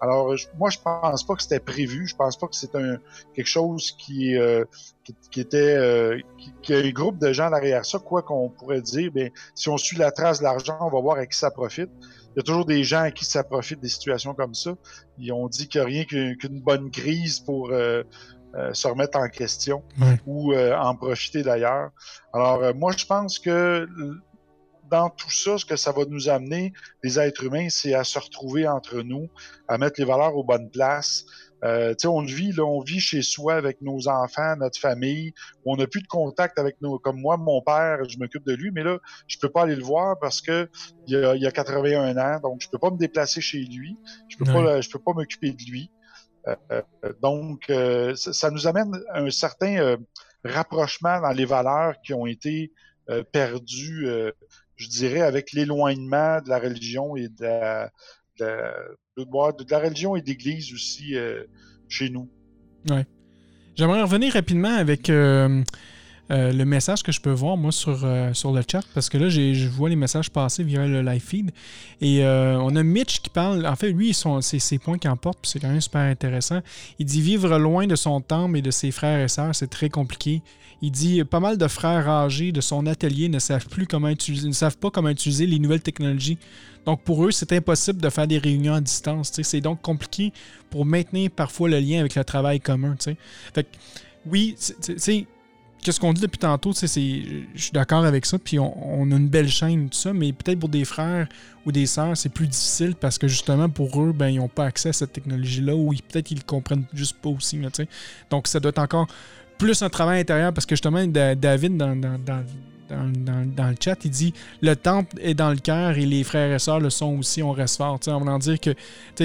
Alors, moi, je pense pas que c'était prévu. Je pense pas que c'est un quelque chose qui, euh, qui, était euh, qui, a un groupe de gens derrière ça. Quoi qu'on pourrait dire, ben si on suit la trace de l'argent, on va voir à qui ça profite. Il y a toujours des gens à qui ça profite des situations comme ça. Ils ont dit qu'il n'y a rien qu'une bonne crise pour euh, se remettre en question ou en profiter d'ailleurs. Alors, moi, je pense que dans tout ça, ce que ça va nous amener, les êtres humains, c'est à se retrouver entre nous, à mettre les valeurs aux bonnes places. Euh, on vit, là, on vit chez soi avec nos enfants, notre famille. On n'a plus de contact avec nos. Comme moi, mon père, je m'occupe de lui, mais là, je peux pas aller le voir parce que il a, a 81 ans, donc je peux pas me déplacer chez lui. Je peux pas, je peux pas m'occuper de lui. Euh, euh, donc, euh, ça, ça, nous amène un certain rapprochement dans les valeurs qui ont été perdues je dirais, avec l'éloignement de la religion et de la, de la, religion et d'Église aussi euh, chez nous. Ouais. J'aimerais revenir rapidement avec euh, euh, le message que je peux voir, moi, sur, euh, sur le chat, parce que là, je vois les messages passer via le live feed. Et euh, on a Mitch qui parle. En fait, lui, c'est ses points qu'il emporte, puis c'est quand même super intéressant. Il dit vivre loin de son temple et de ses frères et sœurs, c'est très compliqué. Il dit pas mal de frères âgés de son atelier ne savent plus comment utiliser, ne savent pas comment utiliser les nouvelles technologies. Donc pour eux, c'est impossible de faire des réunions à distance. C'est donc compliqué pour maintenir parfois le lien avec le travail commun. Fait que, oui, c'est qu'est-ce qu'on dit depuis tantôt, c'est, je suis d'accord avec ça, puis on, a une belle chaîne, tout ça, mais peut-être pour des frères ou des sœurs, c'est plus difficile parce que justement, pour eux, ben, ils n'ont pas accès à cette technologie-là ou peut-être qu'ils ne comprennent juste pas aussi. Donc, ça doit être encore plus un travail intérieur parce que justement, David, dans, le chat, il dit le temple est dans le cœur et les frères et sœurs le sont aussi, on reste fort. on va en dire que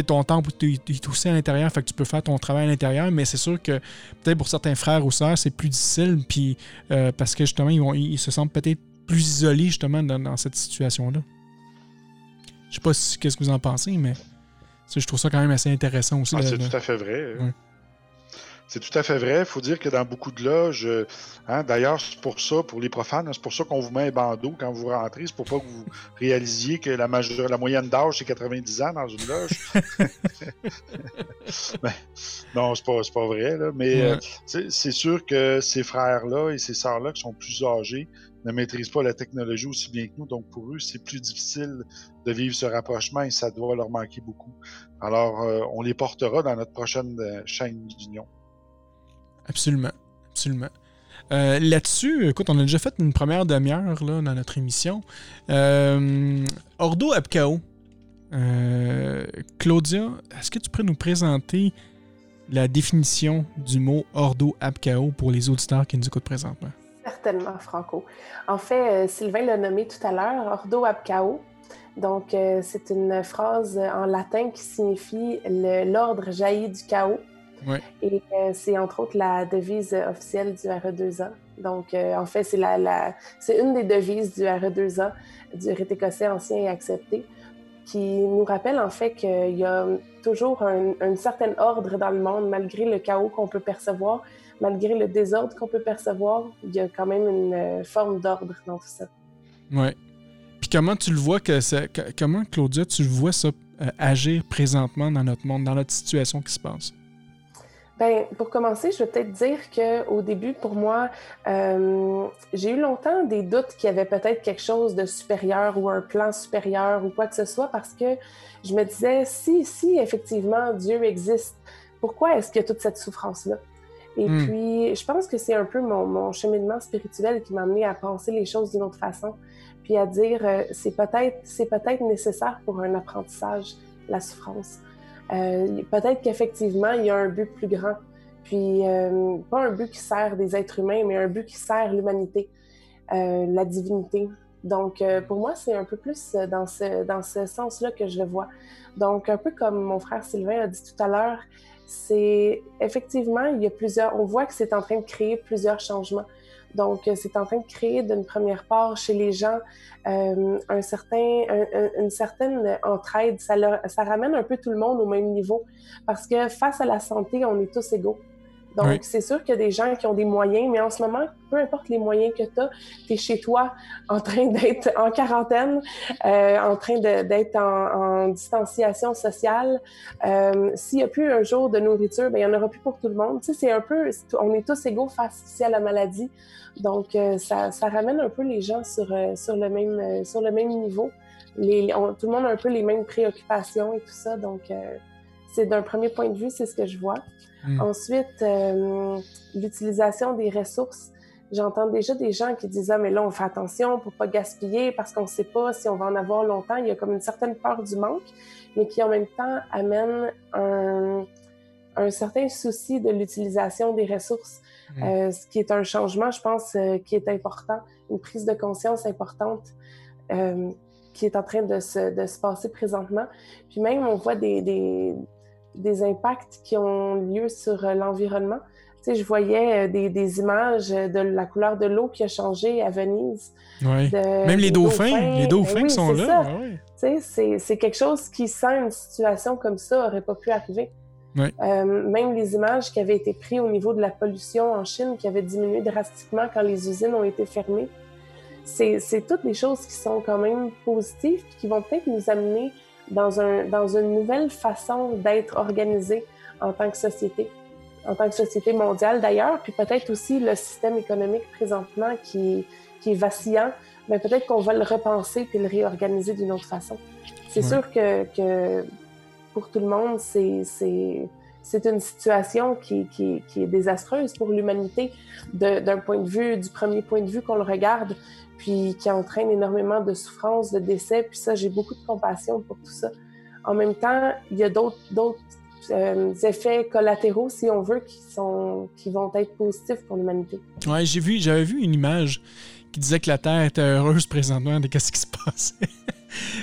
ton temple est aussi à l'intérieur, fait que tu peux faire ton travail à l'intérieur, mais c'est sûr que peut-être pour certains frères ou sœurs, c'est plus difficile, puis euh, parce que justement, ils, vont, ils se sentent peut-être plus isolés justement dans, cette situation-là. Je sais pas si, qu'est-ce que vous en pensez, mais je trouve ça quand même assez intéressant aussi. Ah, c'est tout à fait vrai. C'est tout à fait vrai. Il faut dire que dans beaucoup de loges, euh, hein, d'ailleurs, c'est pour ça, pour les profanes, c'est pour ça qu'on vous met un bandeau quand vous rentrez. C'est pour pas que vous réalisiez que la, la moyenne d'âge, c'est 90 ans dans une loge. ben, non, c'est pas, pas vrai. Là, mais euh, c'est sûr que ces frères-là et ces sœurs-là qui sont plus âgés ne maîtrisent pas la technologie aussi bien que nous. Donc, pour eux, c'est plus difficile de vivre ce rapprochement et ça doit leur manquer beaucoup. Alors, euh, on les portera dans notre prochaine chaîne d'union. Absolument. Absolument. Euh, là-dessus, écoute, on a déjà fait une première demi-heure dans notre émission. Ordo Abkao. Claudia, est-ce que tu pourrais nous présenter la définition du mot Ordo Abkao pour les auditeurs qui nous écoutent présentement? Certainement, Franco. En fait, Sylvain l'a nommé tout à l'heure, Ordo Abkao. Donc, euh, c'est une phrase en latin qui signifie l'ordre jaillit du chaos. Et euh, c'est entre autres la devise officielle du RE2A. Donc, euh, en fait, c'est la, c'est une des devises du RE2A, du rite écossais ancien et accepté, qui nous rappelle en fait qu'il y a toujours un, un, certain ordre dans le monde, malgré le chaos qu'on peut percevoir, malgré le désordre qu'on peut percevoir, il y a quand même une forme d'ordre dans tout ça. Oui, puis comment tu le vois que comment Claudia tu le vois ça euh, agir présentement dans notre monde, dans notre situation qui se passe? Bien, pour commencer, je vais peut-être dire qu'au début, pour moi, euh, j'ai eu longtemps des doutes qu'il y avait peut-être quelque chose de supérieur ou un plan supérieur ou quoi que ce soit parce que je me disais, si, si effectivement Dieu existe, pourquoi est-ce qu'il y a toute cette souffrance-là? Et hmm. puis, je pense que c'est un peu mon, mon, cheminement spirituel qui m'a amené à penser les choses d'une autre façon puis à dire euh, c'est peut-être c'est peut-être nécessaire pour un apprentissage la souffrance. Euh, peut-être qu'effectivement il y a un but plus grand, puis euh, pas un but qui sert des êtres humains, mais un but qui sert l'humanité, la divinité. Donc pour moi c'est un peu plus dans ce dans ce sens-là que je le vois. Donc un peu comme mon frère Sylvain a dit tout à l'heure, c'est effectivement il y a plusieurs, on voit que c'est en train de créer plusieurs changements. Donc, euh, c'est en train de créer d'une première part chez les gens euh, une certaine entraide. Ça, ça ramène un peu tout le monde au même niveau parce que face à la santé, on est tous égaux. Donc, c'est sûr qu'il y a des gens qui ont des moyens, mais en ce moment, peu importe les moyens que tu as, tu es chez toi en train d'être en quarantaine, euh, en train d'être en, distanciation sociale. Euh, S'il n'y a plus un jour de nourriture, ben, il n'y en aura plus pour tout le monde. Tu sais, c'est un peu, on est tous égaux face ici à la maladie. Donc, euh, ça, ça, ramène un peu les gens sur, euh, sur, le, même, euh, sur le même niveau. Les, tout le monde a un peu les mêmes préoccupations et tout ça. Donc, c'est d'un premier point de vue, c'est ce que je vois. Mm. Ensuite, euh, l'utilisation des ressources. J'entends déjà des gens qui disent ah mais là on fait attention pour pas gaspiller parce qu'on ne sait pas si on va en avoir longtemps. Il y a comme une certaine peur du manque, mais qui en même temps amène un, un certain souci de l'utilisation des ressources, mm. euh, ce qui est un changement, je pense, euh, qui est important, une prise de conscience importante qui est en train de se, de se, passer présentement. Puis même on voit des, des des impacts qui ont lieu sur euh, l'environnement. Tu sais, je voyais euh, des, des, images de la couleur de l'eau qui a changé à Venise. Oui. Même les dauphins, les dauphins qui sont là. Tu sais, c'est quelque chose qui, sans une situation comme ça, n'aurait pas pu arriver. Euh, même les images qui avaient été prises au niveau de la pollution en Chine, qui avait diminué drastiquement quand les usines ont été fermées. C'est toutes des choses qui sont quand même positives, qui vont peut-être nous amener dans, un, dans une nouvelle façon d'être organisé en tant que société, en tant que société mondiale d'ailleurs, puis peut-être aussi le système économique présentement qui, qui est vacillant, mais peut-être qu'on va le repenser puis le réorganiser d'une autre façon. C'est sûr que, que pour tout le monde, c'est c'est une situation qui, qui, qui, est désastreuse pour l'humanité d'un point de vue, du premier point de vue qu'on le regarde puis qui entraîne énormément de souffrance, de décès. Puis ça, j'ai beaucoup de compassion pour tout ça. En même temps, il y a d'autres euh, effets collatéraux, si on veut, qui, sont, qui vont être positifs pour l'humanité. Ouais, j'ai vu, j'avais vu une image qui disait que la Terre était heureuse présentement de ce qui se passait.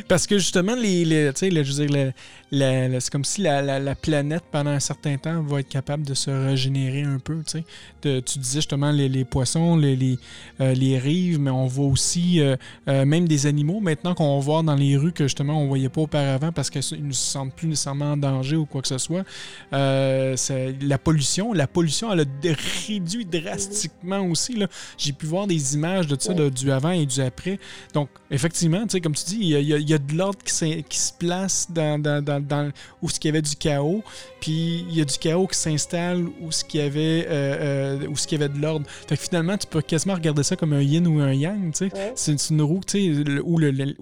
Parce que justement, les, les, tu sais, le- je veux dire, le- la- la- c'est comme si la, la- la planète, pendant un certain temps, va être capable de se régénérer un peu. tu sais. De- tu disais justement les, les poissons, les, les, euh, les rives, mais on voit aussi euh, euh, même des animaux maintenant qu'on va voir dans les rues que justement on voyait pas auparavant parce qu'ils ne se sentent plus nécessairement en danger ou quoi que ce soit. La pollution, la pollution, elle a réduit drastiquement aussi. J'ai pu voir des images de ça, du avant et du après. Donc, effectivement, tu sais, comme tu dis, il y a, il y a- il y a de l'ordre qui, se place dans, dans, dans, dans- où ce qu'il y avait du chaos, puis il y a du chaos qui s'installe où ce qu'il y avait euh, euh, où ce qu'il y avait de l'ordre. Fait que finalement, tu peux quasiment regarder ça comme un yin ou un yang, tu sais. Ouais. C'est une roue, tu sais, ou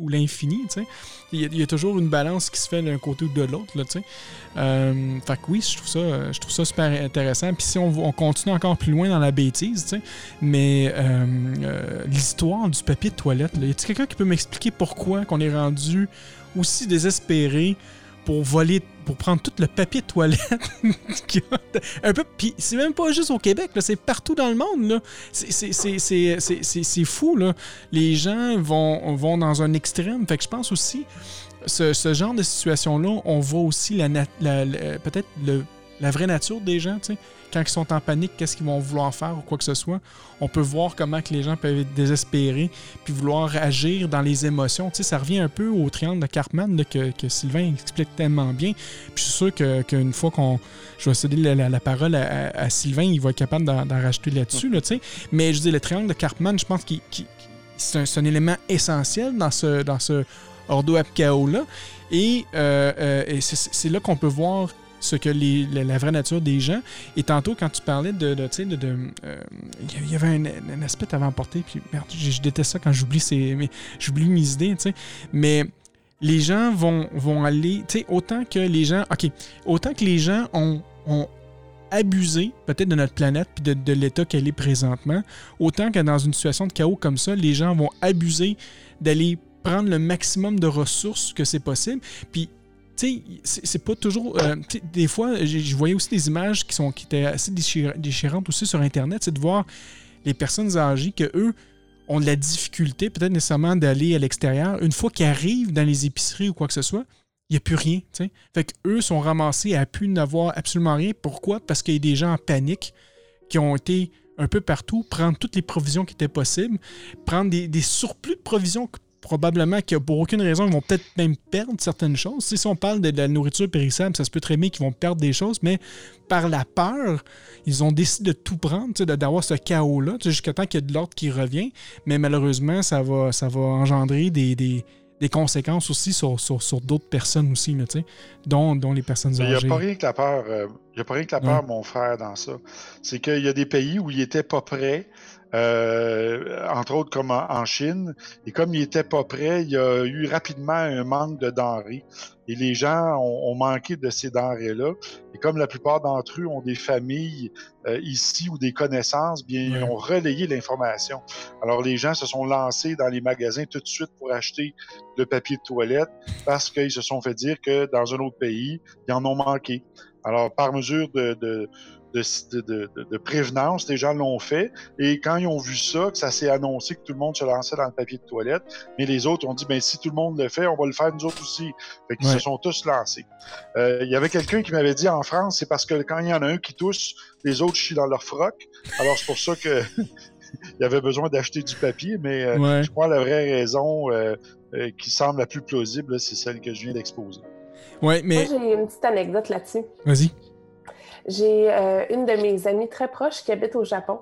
l'infini, tu sais. Il y, a, toujours une balance qui se fait d'un côté ou de l'autre, là, tu sais. Euh, fait que oui, je trouve ça, je trouve ça super intéressant. Puis si on, on continue encore plus loin dans la bêtise, tu sais, mais euh, euh, l'histoire du papier de toilette, là, y a-t-il quelqu'un qui peut m'expliquer pourquoi qu'on est rendu aussi désespéré pour voler, pour prendre tout le papier de toilette un peu. Puis c'est même pas juste au Québec, c'est partout dans le monde. C'est, fou. Là. Les gens vont, vont dans un extrême. Fait que je pense aussi, ce, ce genre de situation-là, on voit aussi la, la- la- peut-être la vraie nature des gens. Quand ils sont en panique, qu'est-ce qu'ils vont vouloir faire ou quoi que ce soit. On peut voir comment que les gens peuvent être désespérés puis vouloir agir dans les émotions. Tu sais, ça revient un peu au triangle de Cartman que, que Sylvain explique tellement bien. Puis je suis sûr que- qu'une fois qu'on. Je vais céder la, parole à, Sylvain, il va être capable d'en, rajouter là-dessus. Là. Mais je dis, le triangle de Cartman, je pense qu'il, c'est, un, élément essentiel dans ce, dans ce Ordo Apcao-là. Et, euh, euh, c'est là qu'on peut voir ce que la, vraie nature des gens. Et tantôt, quand tu parlais de. sais, de, de, euh, il y avait un, un aspect avais emporté, puis merde, je, déteste ça quand j'oublie, j'oublie mes idées, tu sais. Mais les gens vont, vont aller. Tu sais, autant que les gens. OK. Autant que les gens ont, ont abusé peut-être de notre planète puis de, de l'état qu'elle est présentement, autant que dans une situation de chaos comme ça, les gens vont abuser d'aller prendre le maximum de ressources que c'est possible. Puis tu sais, c'est pas toujours. euh, des fois, je voyais aussi des images qui, sont, qui étaient assez déchir- déchirantes aussi sur Internet, c'est de voir les personnes âgées que eux ont de la difficulté, peut-être nécessairement d'aller à l'extérieur. Une fois qu'ils arrivent dans les épiceries ou quoi que ce soit, il n'y a plus rien. tu sais. Fait qu'eux sont ramassés à plus n'avoir absolument rien. Pourquoi? Parce qu'il y a des gens en panique qui ont été un peu partout, prendre toutes les provisions qui étaient possibles, prendre des, des surplus de provisions probablement que pour aucune raison, ils vont peut-être même perdre certaines choses. Si on parle de, de la nourriture périssable, ça se peut très bien qu'ils vont perdre des choses, mais par la peur, ils ont décidé de tout prendre, d'avoir ce chaos-là, jusqu'à temps qu'il y ait de l'ordre qui revient. Mais malheureusement, ça va, ça va engendrer des, des- des conséquences aussi sur, sur- sur d'autres personnes aussi, là, dont, dont les personnes Il n'y a âgées. pas rien que la peur, euh, il y a pas rien que la peur, mon frère, dans ça. C'est qu'il y a des pays où ils n'étaient pas prêts, euh, entre autres comme en, en Chine, et comme ils n'étaient pas prêts, il y a eu rapidement un manque de denrées. Et les gens ont, ont manqué de ces denrées-là. Et comme la plupart d'entre eux ont des familles euh, ici ou des connaissances, bien, ils ont relayé l'information. Alors les gens se sont lancés dans les magasins tout de suite pour acheter le papier de toilette parce qu'ils se sont fait dire que dans un autre pays, ils en ont manqué. Alors, par mesure de, de, de, de, de- de prévenance, les gens l'ont fait. Et quand ils ont vu ça, que ça s'est annoncé que tout le monde se lançait dans le papier de toilette, mais les autres ont dit, ben si tout le monde le fait, on va le faire nous autres aussi. Fait qu'ils Ouais. se sont tous lancés. Euh, Il y avait quelqu'un qui m'avait dit en France, c'est parce que quand il y en a un qui tousse, les autres chient dans leur froc. Alors, c'est pour ça que il y avait besoin d'acheter du papier, mais euh, Ouais. je crois que la vraie raison euh, euh, qui semble la plus plausible, c'est celle que je viens d'exposer. Ouais, Moi, mais j'ai une petite anecdote là-dessus. vas-y. J'ai euh, une de mes amies très proches qui habite au Japon.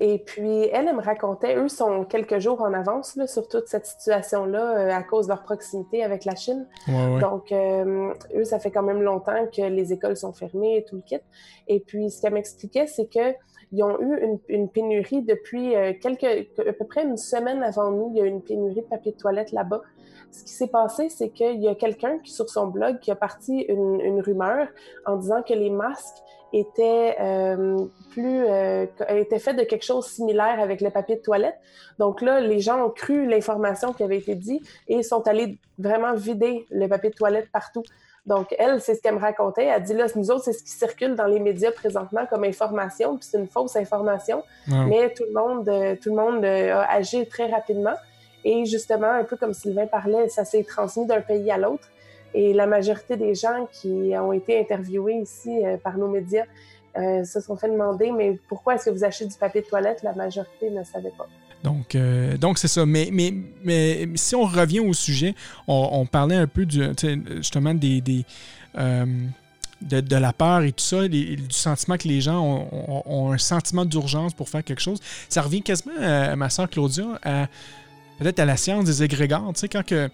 Et puis, elle, elle me racontait, eux sont quelques jours en avance là, sur toute cette situation-là euh, à cause de leur proximité avec la Chine. Ouais, ouais. Donc, euh, eux, ça fait quand même longtemps que les écoles sont fermées et tout le kit. Et puis, ce qu'elle m'expliquait, c'est que ils ont eu une, une pénurie depuis quelques, à peu près une semaine avant nous. Il y a eu une pénurie de papier de toilette là-bas. Ce qui s'est passé, c'est qu'il y a quelqu'un qui, sur son blog, qui a parti une, une rumeur en disant que les masques étaient euh, plus euh, étaient faits de quelque chose de similaire avec le papier de toilette. Donc là, les gens ont cru l'information qui avait été dit et sont allés vraiment vider le papier de toilette partout. Donc, elle, c'est ce qu'elle me racontait. Elle dit là, nous autres, c'est ce qui circule dans les médias présentement comme information, puis c'est une fausse information. Mais tout le monde, euh, tout le monde euh, a agi très rapidement. Et justement, un peu comme Sylvain parlait, ça s'est transmis d'un pays à l'autre. Et la majorité des gens qui ont été interviewés ici euh, par nos médias euh, se sont fait demander, mais pourquoi est-ce que vous achetez du papier de toilette? La majorité ne savait pas. Donc, euh, donc c'est ça. Mais, mais, mais si on revient au sujet, on, parlait un peu justement des, des de, la peur et tout ça, du sentiment que les gens ont, un sentiment d'urgence pour faire quelque chose. Ça revient quasiment à, ma soeur Claudia, à peut-être à la science des égrégores. Tu sais, quand que.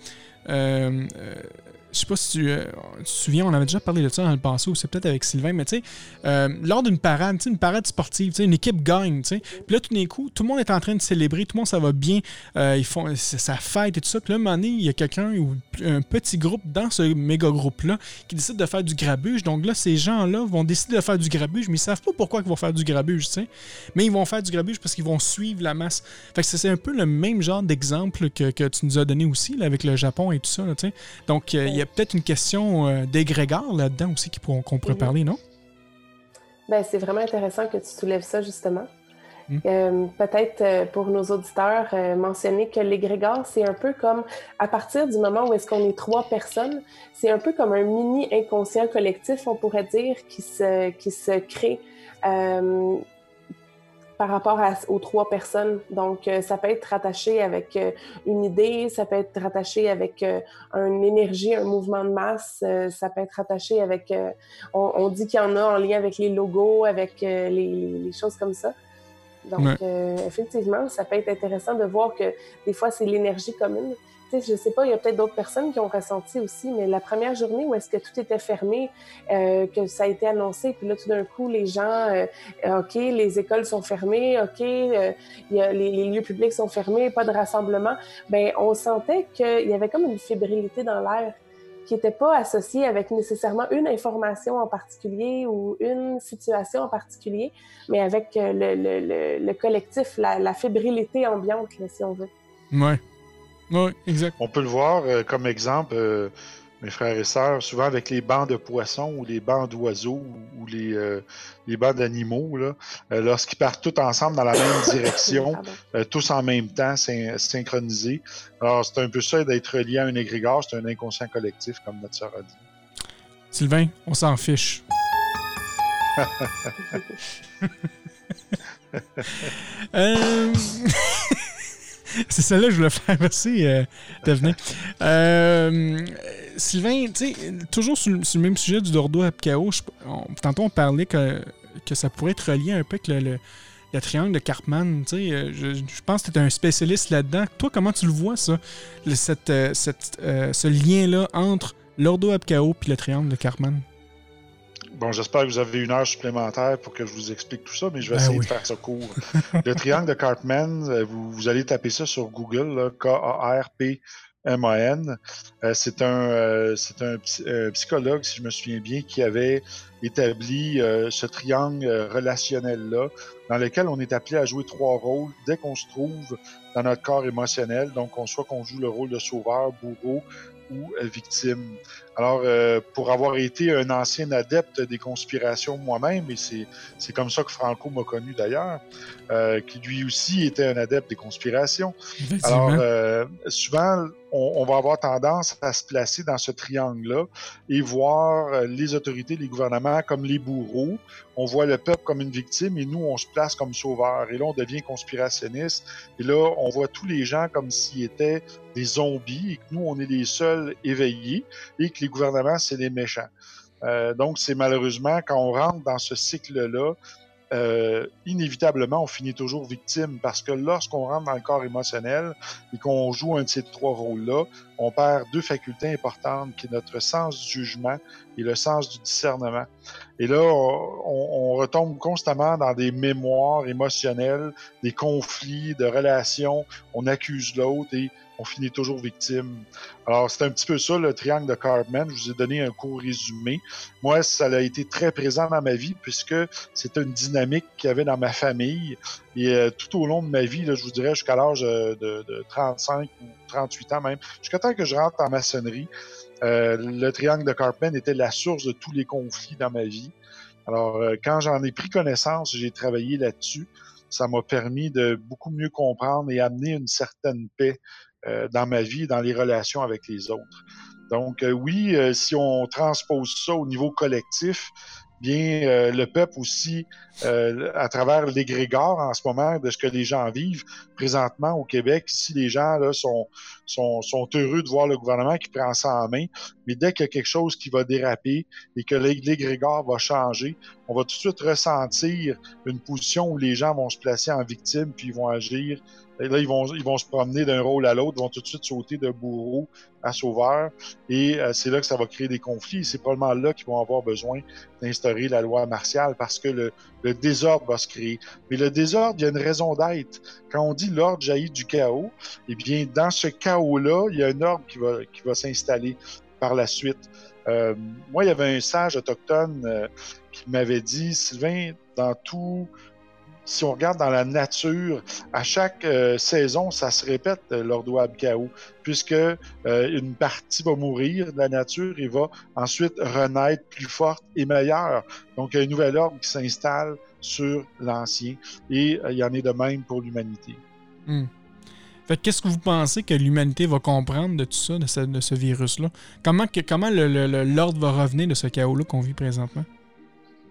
Je sais pas si euh, tu, te souviens, on avait déjà parlé de ça dans le passé, ou c'est peut-être avec Sylvain, mais tu sais, euh, lors d'une parade, une parade sportive, une équipe gagne, tu sais, puis là, tout d'un coup, tout le monde est en train de célébrer, tout le monde, ça va bien, euh, ils font sa fête et tout ça, puis là, un moment donné, il y a quelqu'un ou un petit groupe dans ce méga groupe-là qui décide de faire du grabuge, donc là, ces gens-là vont décider de faire du grabuge, mais ils savent pas pourquoi ils vont faire du grabuge, tu sais, mais ils vont faire du grabuge parce qu'ils vont suivre la masse. Fait que c'est un peu le même genre d'exemple que, que, tu nous as donné aussi, là, avec le Japon et tout ça, tu sais. Donc, il y a y a peut-être une question euh, d'égrégore là-dedans aussi qu'on pourrait mhm. parler, non? Ben, c'est vraiment intéressant que tu soulèves ça, justement. Hmm. Euh, peut-être euh, pour nos auditeurs, mentionner que l'égrégore, c'est un peu comme, à partir du moment où est-ce qu'on est trois personnes, c'est un peu comme un mini inconscient collectif, on pourrait dire, qui se, qui se crée par rapport aux trois personnes. Donc, euh, ça peut être rattaché avec euh, une idée, ça peut être rattaché avec euh, une énergie, un mouvement de masse, ça peut être rattaché avec... On, dit qu'il y en a en lien avec les logos, avec les, choses comme ça. Donc, effectivement, ça peut être intéressant de voir que des fois, c'est l'énergie commune je sais pas, il y a peut-être d'autres personnes qui ont ressenti aussi, mais la première journée où est-ce que tout était fermé, euh, que ça a été annoncé, puis là, tout d'un coup, les gens, euh, OK, les écoles sont fermées, OK, euh, les, lieux publics sont fermés, pas de rassemblement, ben on sentait qu'il y avait comme une fébrilité dans l'air qui n'était pas associée avec nécessairement une information en particulier ou une situation en particulier, mais avec le, le, le, collectif, la, la fébrilité ambiante, si on veut. Ouais. Oui, exact. On peut le voir euh, comme exemple, euh, mes frères et sœurs, souvent avec les bancs de poissons ou les bancs d'oiseaux ou, les, euh, les bancs d'animaux, lorsqu'ils partent tous ensemble dans la même direction, tous en même temps, synchronisés. Alors, c'est un peu ça d'être lié à un égrégore, c'est un inconscient collectif, comme notre sœur a dit. Sylvain, on s'en fiche. euh... c'est celle-là que je voulais faire. Merci euh. Euh, Sylvain, tu sais, toujours sur, le même sujet du Dordo Apkao, tantôt on parlait que, que ça pourrait être relié un peu avec le, le, triangle de Cartman. Tu sais, euh, je, pense que tu es un spécialiste là-dedans. Toi, comment tu le vois, ça, cette, cette, ce lien-là entre l'Ordo Apkao et le triangle de Cartman? Bon, j'espère que vous avez une heure supplémentaire pour que je vous explique tout ça, mais je vais ben essayer de faire ça court. le triangle de Cartman, euh, vous, allez taper ça sur Google, K-A-R-P-M-A-N. Euh, c'est un, euh, c'est un, psychologue, si je me souviens bien, qui avait établi ce triangle relationnel-là, dans lequel on est appelé à jouer trois rôles dès qu'on se trouve dans notre corps émotionnel. Donc, on soit qu'on joue le rôle de sauveur, bourreau ou victime. Alors, euh, pour avoir été un ancien adepte des conspirations moi-même, et c'est comme ça que Franco m'a connu d'ailleurs, euh, qui lui aussi était un adepte des conspirations. Alors, euh, souvent, on, va avoir tendance à se placer dans ce triangle-là et voir les autorités, les gouvernements comme les bourreaux. On voit le peuple comme une victime et nous, on se place comme sauveur. Et là, on devient conspirationniste. Et là, on voit tous les gens comme s'ils étaient des zombies et que nous, on est les seuls éveillés et que les gouvernements, c'est les méchants. Euh, donc, c'est malheureusement, quand on rentre dans ce cycle-là, euh, inévitablement, on finit toujours victime parce que lorsqu'on rentre dans le corps émotionnel et qu'on joue un de ces trois rôles-là, on perd deux facultés importantes qui est notre sens du jugement et le sens du discernement. Et là, on, on retombe constamment dans des mémoires émotionnelles, des conflits de relations, on accuse l'autre et on finit toujours victime. Alors, c'est un petit peu ça, le triangle de Cartman. Je vous ai donné un court résumé. Moi, ça a été très présent dans ma vie puisque c'était une dynamique qu'il y avait dans ma famille. Et euh, tout au long de ma vie, je vous dirais jusqu'à l'âge euh, de, 35 ou 38 ans même, jusqu'à temps que je rentre en maçonnerie, euh, le triangle de Cartman était la source de tous les conflits dans ma vie. Alors, quand j'en ai pris connaissance, j'ai travaillé là-dessus. Ça m'a permis de beaucoup mieux comprendre et amener une certaine paix dans ma vie, dans les relations avec les autres. Donc oui, si on transpose ça au niveau collectif, bien euh, le peuple aussi, euh, à travers l'égrégore en ce moment de ce que les gens vivent présentement au Québec. Ici, les gens sont, sont, sont heureux de voir le gouvernement qui prend ça en main, mais dès qu'il y a quelque chose qui va déraper et que l'égrégore va changer, on va tout de suite ressentir une position où les gens vont se placer en victime puis vont agir et là, ils vont, ils vont se promener d'un rôle à l'autre, vont tout de suite sauter de bourreau à sauveur. Et euh, c'est là que ça va créer des conflits. C'est probablement là qu'ils vont avoir besoin d'instaurer la loi martiale parce que le, le, désordre va se créer. Mais le désordre, il y a une raison d'être. Quand on dit l'ordre jaillit du chaos, eh bien, dans ce chaos-là, il y a un ordre qui va, qui va s'installer par la suite. Euh, moi, il y avait un sage autochtone euh, qui m'avait dit, Sylvain, dans tout si on regarde dans la nature, à chaque euh, saison, ça se répète euh, l'ordo abkao, puisque euh, une partie va mourir de la nature et va ensuite renaître plus forte et meilleure. Donc, il y a un nouvel ordre qui s'installe sur l'ancien et il y en est de même pour l'humanité. Hmm. Fait qu'est-ce que vous pensez que l'humanité va comprendre de tout ça, de ce, virus-là? Comment, comment l'ordre va revenir de ce chaos-là qu'on vit présentement?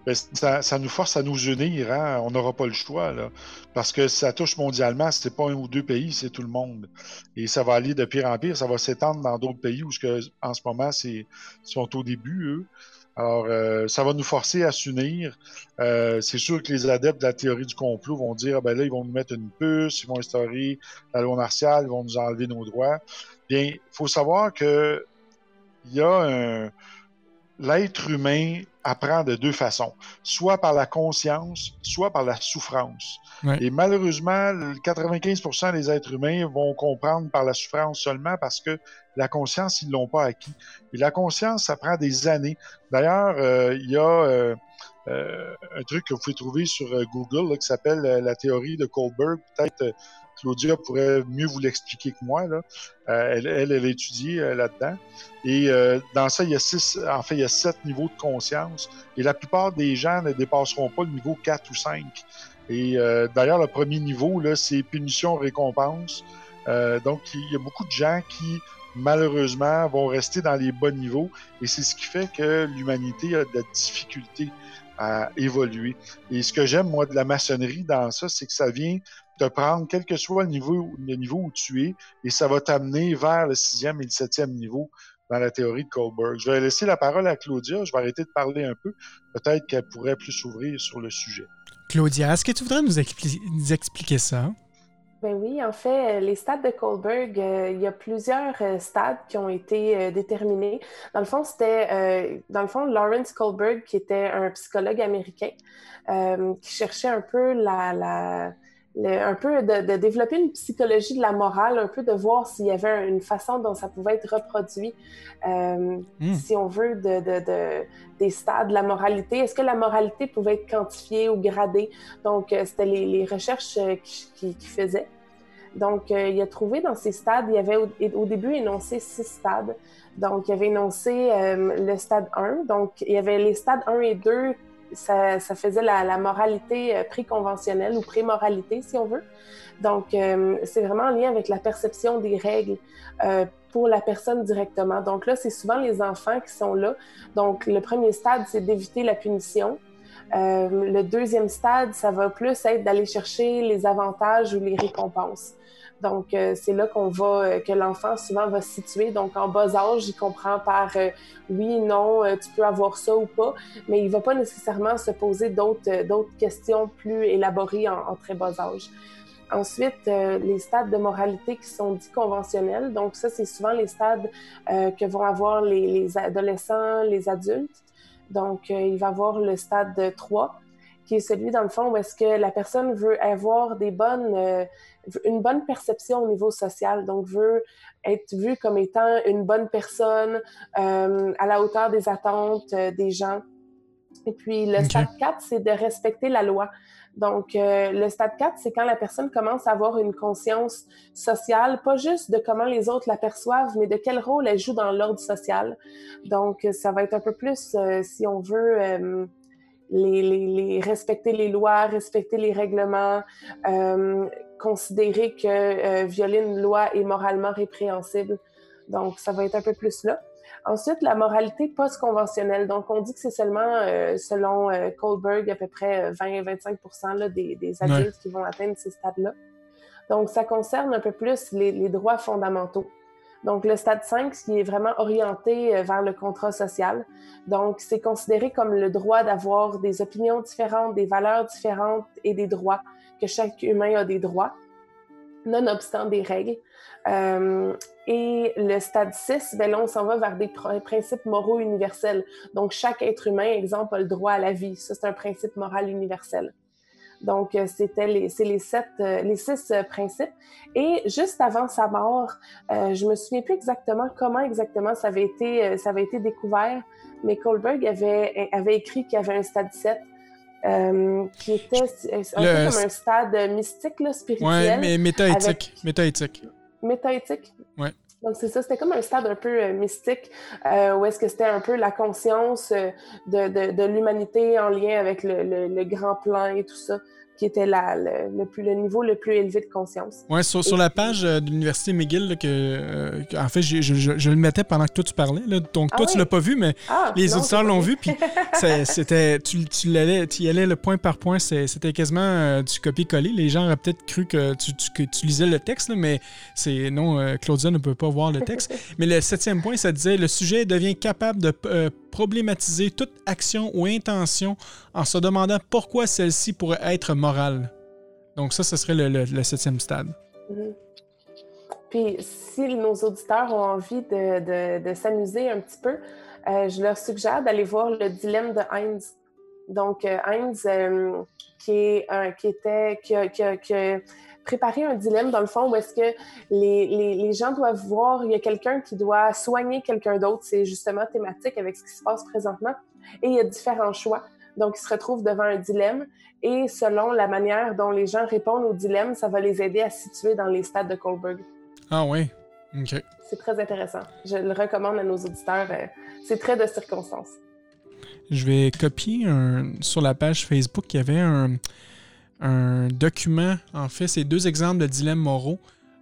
Ben, ça, nous force à nous unir. Hein? On n'aura pas le choix. Là. Parce que ça touche mondialement. C'est pas un ou deux pays, c'est tout le monde. Et ça va aller de pire en pire. Ça va s'étendre dans d'autres pays où, en ce moment, c'est sont au début, eux. Alors, euh, ça va nous forcer à s'unir. Euh, c'est sûr que les adeptes de la théorie du complot vont dire, ben là, ils vont nous mettre une puce, ils vont instaurer la loi martiale, ils vont nous enlever nos droits. Bien, il faut savoir que il y a un, l'être humain apprend de deux façons, soit par la conscience, soit par la souffrance. Et malheureusement, 95% des êtres humains vont comprendre par la souffrance seulement parce que la conscience, ils l'ont pas acquis. Et la conscience, ça prend des années. D'ailleurs, euh, il y a euh, euh, un truc que vous pouvez trouver sur Google qui s'appelle la théorie de Kohlberg. Peut-être Claudia pourrait mieux vous l'expliquer que moi. Euh, elle, elle, elle, a étudié euh, là-dedans. Et euh, dans ça, il y a six, en fait, il y a sept niveaux de conscience. Et la plupart des gens ne dépasseront pas le niveau 4 ou 5. Et d'ailleurs, le premier niveau, c'est punition-récompense. donc, il y a beaucoup de gens qui, malheureusement, vont rester dans les bas niveaux. Et c'est ce qui fait que l'humanité a de la difficulté à évoluer. Et ce que j'aime, moi, de la maçonnerie dans ça, c'est que ça vient te prendre, quel que soit le niveau, le niveau où tu es, et ça va t'amener vers le sixième et le septième niveau dans la théorie de Kohlberg. Je vais laisser la parole à Claudia. Je vais arrêter de parler un peu. Peut-être qu'elle pourrait plus s'ouvrir sur le sujet. Claudia, est-ce que tu voudrais nous, expliquer ça? Ben oui, en fait, les stades de Kohlberg, euh, il y a plusieurs euh, stades qui ont été euh, déterminés. Dans le fond, c'était, dans le fond, Lawrence Kohlberg, qui était un psychologue américain, qui cherchait un peu la un peu de, développer une psychologie de la morale, un peu de voir s'il y avait une façon dont ça pouvait être reproduit, euh, hmm. si on veut, de, des stades de la moralité. Est-ce que la moralité pouvait être quantifiée ou gradée? Donc, euh, c'était les, recherches euh, qu'il qui faisait. Donc, il a trouvé dans ces stades, il y avait au, début énoncé six stades. Donc, il avait énoncé le stade 1. Donc, il y avait les stades 1 et 2 ça, faisait la, moralité euh, préconventionnelle ou pré-moralité, si on veut. Donc, euh, c'est vraiment en lien avec la perception des règles euh, pour la personne directement. Donc là, c'est souvent les enfants qui sont là. Donc, le premier stade, c'est d'éviter la punition. le deuxième stade, ça va plus être d'aller chercher les avantages ou les récompenses. Donc, euh, c'est là qu'on va, euh, que l'enfant souvent va se situer. Donc, en bas âge, il comprend par euh, oui, non, tu peux avoir ça ou pas, mais il ne va pas nécessairement se poser d'autres, d'autres questions plus élaborées en, très bas âge. Ensuite, les stades de moralité qui sont dits conventionnels. Donc, ça, c'est souvent les stades que vont avoir les, les, adolescents, les adultes. Donc, il va avoir le stade 3, qui est celui, dans le fond, où est-ce que la personne veut avoir des bonnes, une bonne perception au niveau social, donc veut être vue comme étant une bonne personne euh, à la hauteur des attentes euh, des gens. Et puis, le stade 4, c'est de respecter la loi. Donc, le stade 4, c'est quand la personne commence à avoir une conscience sociale, pas juste de comment les autres l'aperçoivent, mais de quel rôle elle joue dans l'ordre social. Donc, ça va être un peu plus, si on veut, les, respecter les lois, respecter les règlements, euh, considérer que violer une loi est moralement répréhensible. Donc, ça va être un peu plus là. Ensuite, la moralité post-conventionnelle. Donc, on dit que c'est seulement, selon Kohlberg, à peu près 20-25 des, des, adultes qui vont atteindre ces stades-là. Donc, ça concerne un peu plus les, les droits fondamentaux. Donc, le stade 5, qui est vraiment orienté euh, vers le contrat social. Donc, c'est considéré comme le droit d'avoir des opinions différentes, des valeurs différentes et des droits, que chaque humain a des droits, nonobstant des règles. Euh, et le stade 6, ben là, on s'en va vers des principes moraux universels. Donc, chaque être humain, exemple, a le droit à la vie. Ça, c'est un principe moral universel. Donc, euh, c'était les, c'est les sept, euh, les six principes. Et juste avant sa mort, euh, je me souviens plus exactement comment exactement ça avait été, ça avait été découvert, mais Kohlberg avait, avait écrit qu'il y avait un stade 7. Euh, qui était un peu comme un stade mystique, là, spirituel. Ouais, mais métaéthique. Avec... Métaéthique. Métaéthique? Ouais. Donc, c'est ça, c'était comme un stade un peu euh, mystique, euh, où est-ce que c'était un peu la conscience de, de, de l'humanité en lien avec le, le, le, grand plan et tout ça qui était la, le, le, plus, le niveau le plus élevé de conscience. Oui, sur, sur, la page euh, de l'Université McGill, là, que, euh, en fait, je, je, je, le mettais pendant que toi tu parlais. Là. Donc, ah toi, oui? tu l'as pas vu, mais ah, les non, auditeurs l'ont vu. Puis, c'était, tu, tu, allais, tu y allais le point par point. C'était quasiment euh, du copier-coller. Les gens auraient peut-être cru que tu, tu, que tu lisais le texte, là, mais c'est non, euh, Claudia ne peut pas voir le texte. mais le septième point, ça disait le sujet devient capable de euh, problématiser toute action ou intention en se demandant pourquoi celle-ci pourrait être morale. Donc ça, ce serait le, septième stade. Mm -hmm. Puis si nos auditeurs ont envie de, s'amuser un petit peu, euh, je leur suggère d'aller voir le dilemme de Heinz. Donc euh, Heinz, euh, qui, est, qui était, préparer un dilemme, dans le fond, où est-ce que les, les, les, gens doivent voir, il y a quelqu'un qui doit soigner quelqu'un d'autre. C'est justement thématique avec ce qui se passe présentement. Et il y a différents choix. Donc, ils se retrouvent devant un dilemme. Et selon la manière dont les gens répondent au dilemme, ça va les aider à se situer dans les stades de Kohlberg. Ah oui? OK. C'est très intéressant. Je le recommande à nos auditeurs. C'est très de circonstance. Je vais copier un... sur la page Facebook, il y avait un un document, en fait, c'est deux exemples de dilemmes moraux.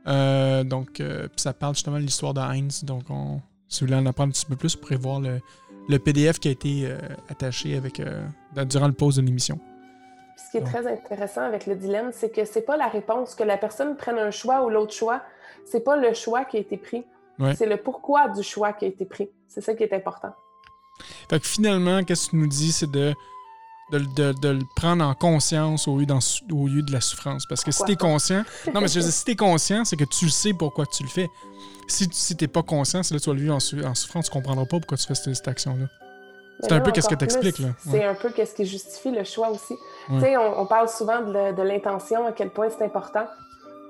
Euh, donc, euh, ça parle justement de l'histoire de Heinz. Donc, on, si vous voulez en apprendre un petit peu plus, vous pourrez voir le, le PDF qui a été euh, attaché avec, euh, durant le pause de l'émission. Ce qui est donc. très intéressant avec le dilemme, c'est que c'est pas la réponse, que la personne prenne un choix ou l'autre choix. C'est pas le choix qui a été pris. Ouais. C'est le pourquoi du choix qui a été pris. C'est ça qui est important. Fait que finalement, qu'est-ce que tu nous dis, c'est de de, de, de, le prendre en conscience au lieu, dans, au lieu de la souffrance. Parce que pourquoi si t'es conscient. Non, mais je veux dire, si t'es conscient, c'est que tu le sais pourquoi tu le fais. Si, si t'es pas conscient, c'est là que tu vas le vivre en, en, souffrance, tu comprendras pas pourquoi tu fais cette, cette action-là. C'est un peu qu'est-ce que t'expliques, là. C'est un peu qu'est-ce qui justifie le choix aussi. Ouais. Tu sais, on, on, parle souvent de, de l'intention, à quel point c'est important.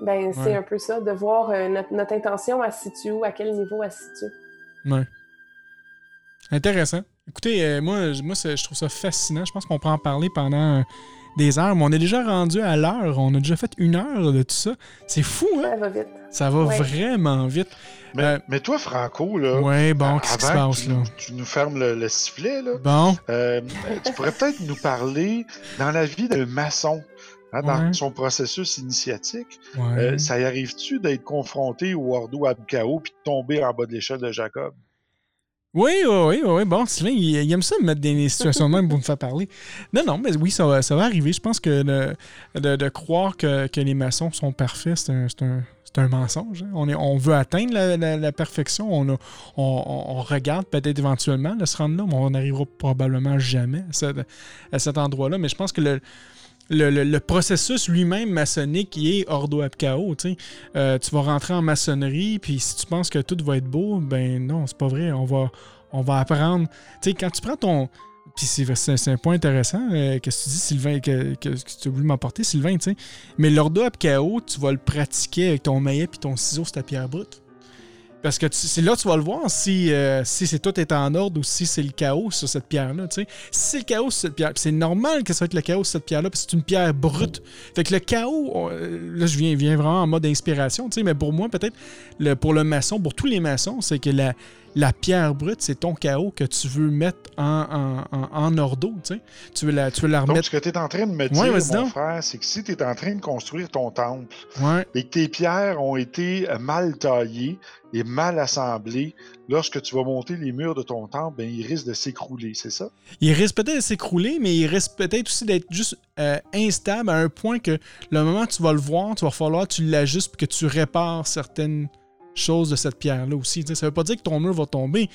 Ben, c'est ouais. un peu ça, de voir euh, notre, notre, intention, elle se situe où, à quel niveau elle se situe. Ouais. Intéressant. Écoutez, euh, moi, moi je trouve ça fascinant. Je pense qu'on peut en parler pendant euh, des heures, mais on est déjà rendu à l'heure. On a déjà fait une heure de tout ça. C'est fou, hein? Ça va vite. Ça va ouais. vraiment vite. Mais, euh, mais, toi, Franco, là. Ouais, bon, qu'est-ce qui se passe, tu, là? Tu nous fermes le, le sifflet, là. Bon. Euh, tu pourrais peut-être nous parler dans la vie d'un maçon. Hein, dans ouais. son processus initiatique, ouais. euh, ça y arrive-tu d'être confronté au Ordo Abkao puis de tomber en bas de l'échelle de Jacob? Oui, oui, oui. Bon, Sylvain, il, aime ça me mettre des situations de même pour me faire parler. Non, non, mais oui, ça va, ça va arriver. Je pense que de, croire que, les maçons sont parfaits, c'est un, un, mensonge. Hein. On, veut atteindre la, perfection. On, a, on, regarde peut-être éventuellement de se rendre là, mais on n'arrivera probablement jamais à, à cet endroit-là. Mais je pense que le, le, processus lui-même maçonnique est ordo ab chaos. Euh, tu vas rentrer en maçonnerie, puis si tu penses que tout va être beau, ben non, c'est pas vrai. On va, on va apprendre. sais quand tu prends ton. Puis c'est un point intéressant, euh, que tu dis, Sylvain, que, que, que tu as voulu m'apporter, Sylvain, tu. Mais l'ordo ab chaos, tu vas le pratiquer avec ton maillet puis ton ciseau sur ta pierre brute. Parce que c'est là que tu vas le voir si, euh, si c'est tout est en ordre ou si c'est le chaos sur cette pierre-là. Si c'est le chaos sur cette pierre, c'est normal que ça va être le chaos sur cette pierre-là, parce que c'est une pierre brute. Fait que le chaos, là je viens, viens vraiment en mode inspiration, mais pour moi, peut-être, pour le maçon, pour tous les maçons, c'est que la, la pierre brute, c'est ton chaos que tu veux mettre en, en, en, ordo, tu sais. Tu veux la, tu veux la remettre... Donc, ce que tu es en train de me dire, mon frère, c'est que si tu es en train de construire ton temple et que tes pierres ont été mal taillées et mal assemblées, lorsque tu vas monter les murs de ton temple, ben, ils risquent de s'écrouler, c'est ça? Ils risquent peut-être de s'écrouler, mais ils risquent peut-être aussi d'être juste euh, instables à un point que le moment où tu vas le voir, tu vas falloir que tu l'ajustes et que tu répares certaines chose de cette pierre-là aussi. Ça ne veut pas dire que ton mur va tomber,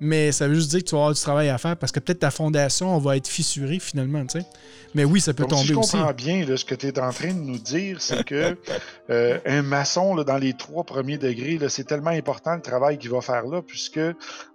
mais ça veut juste dire que tu vas avoir du travail à faire parce que peut-être ta fondation va être fissurée finalement. Mais oui, ça peut tomber si je aussi. comprends bien ce que tu es en train de nous dire, c'est que euh, un maçon là, dans les trois premiers degrés, c'est tellement important le travail qu'il va faire là, puisque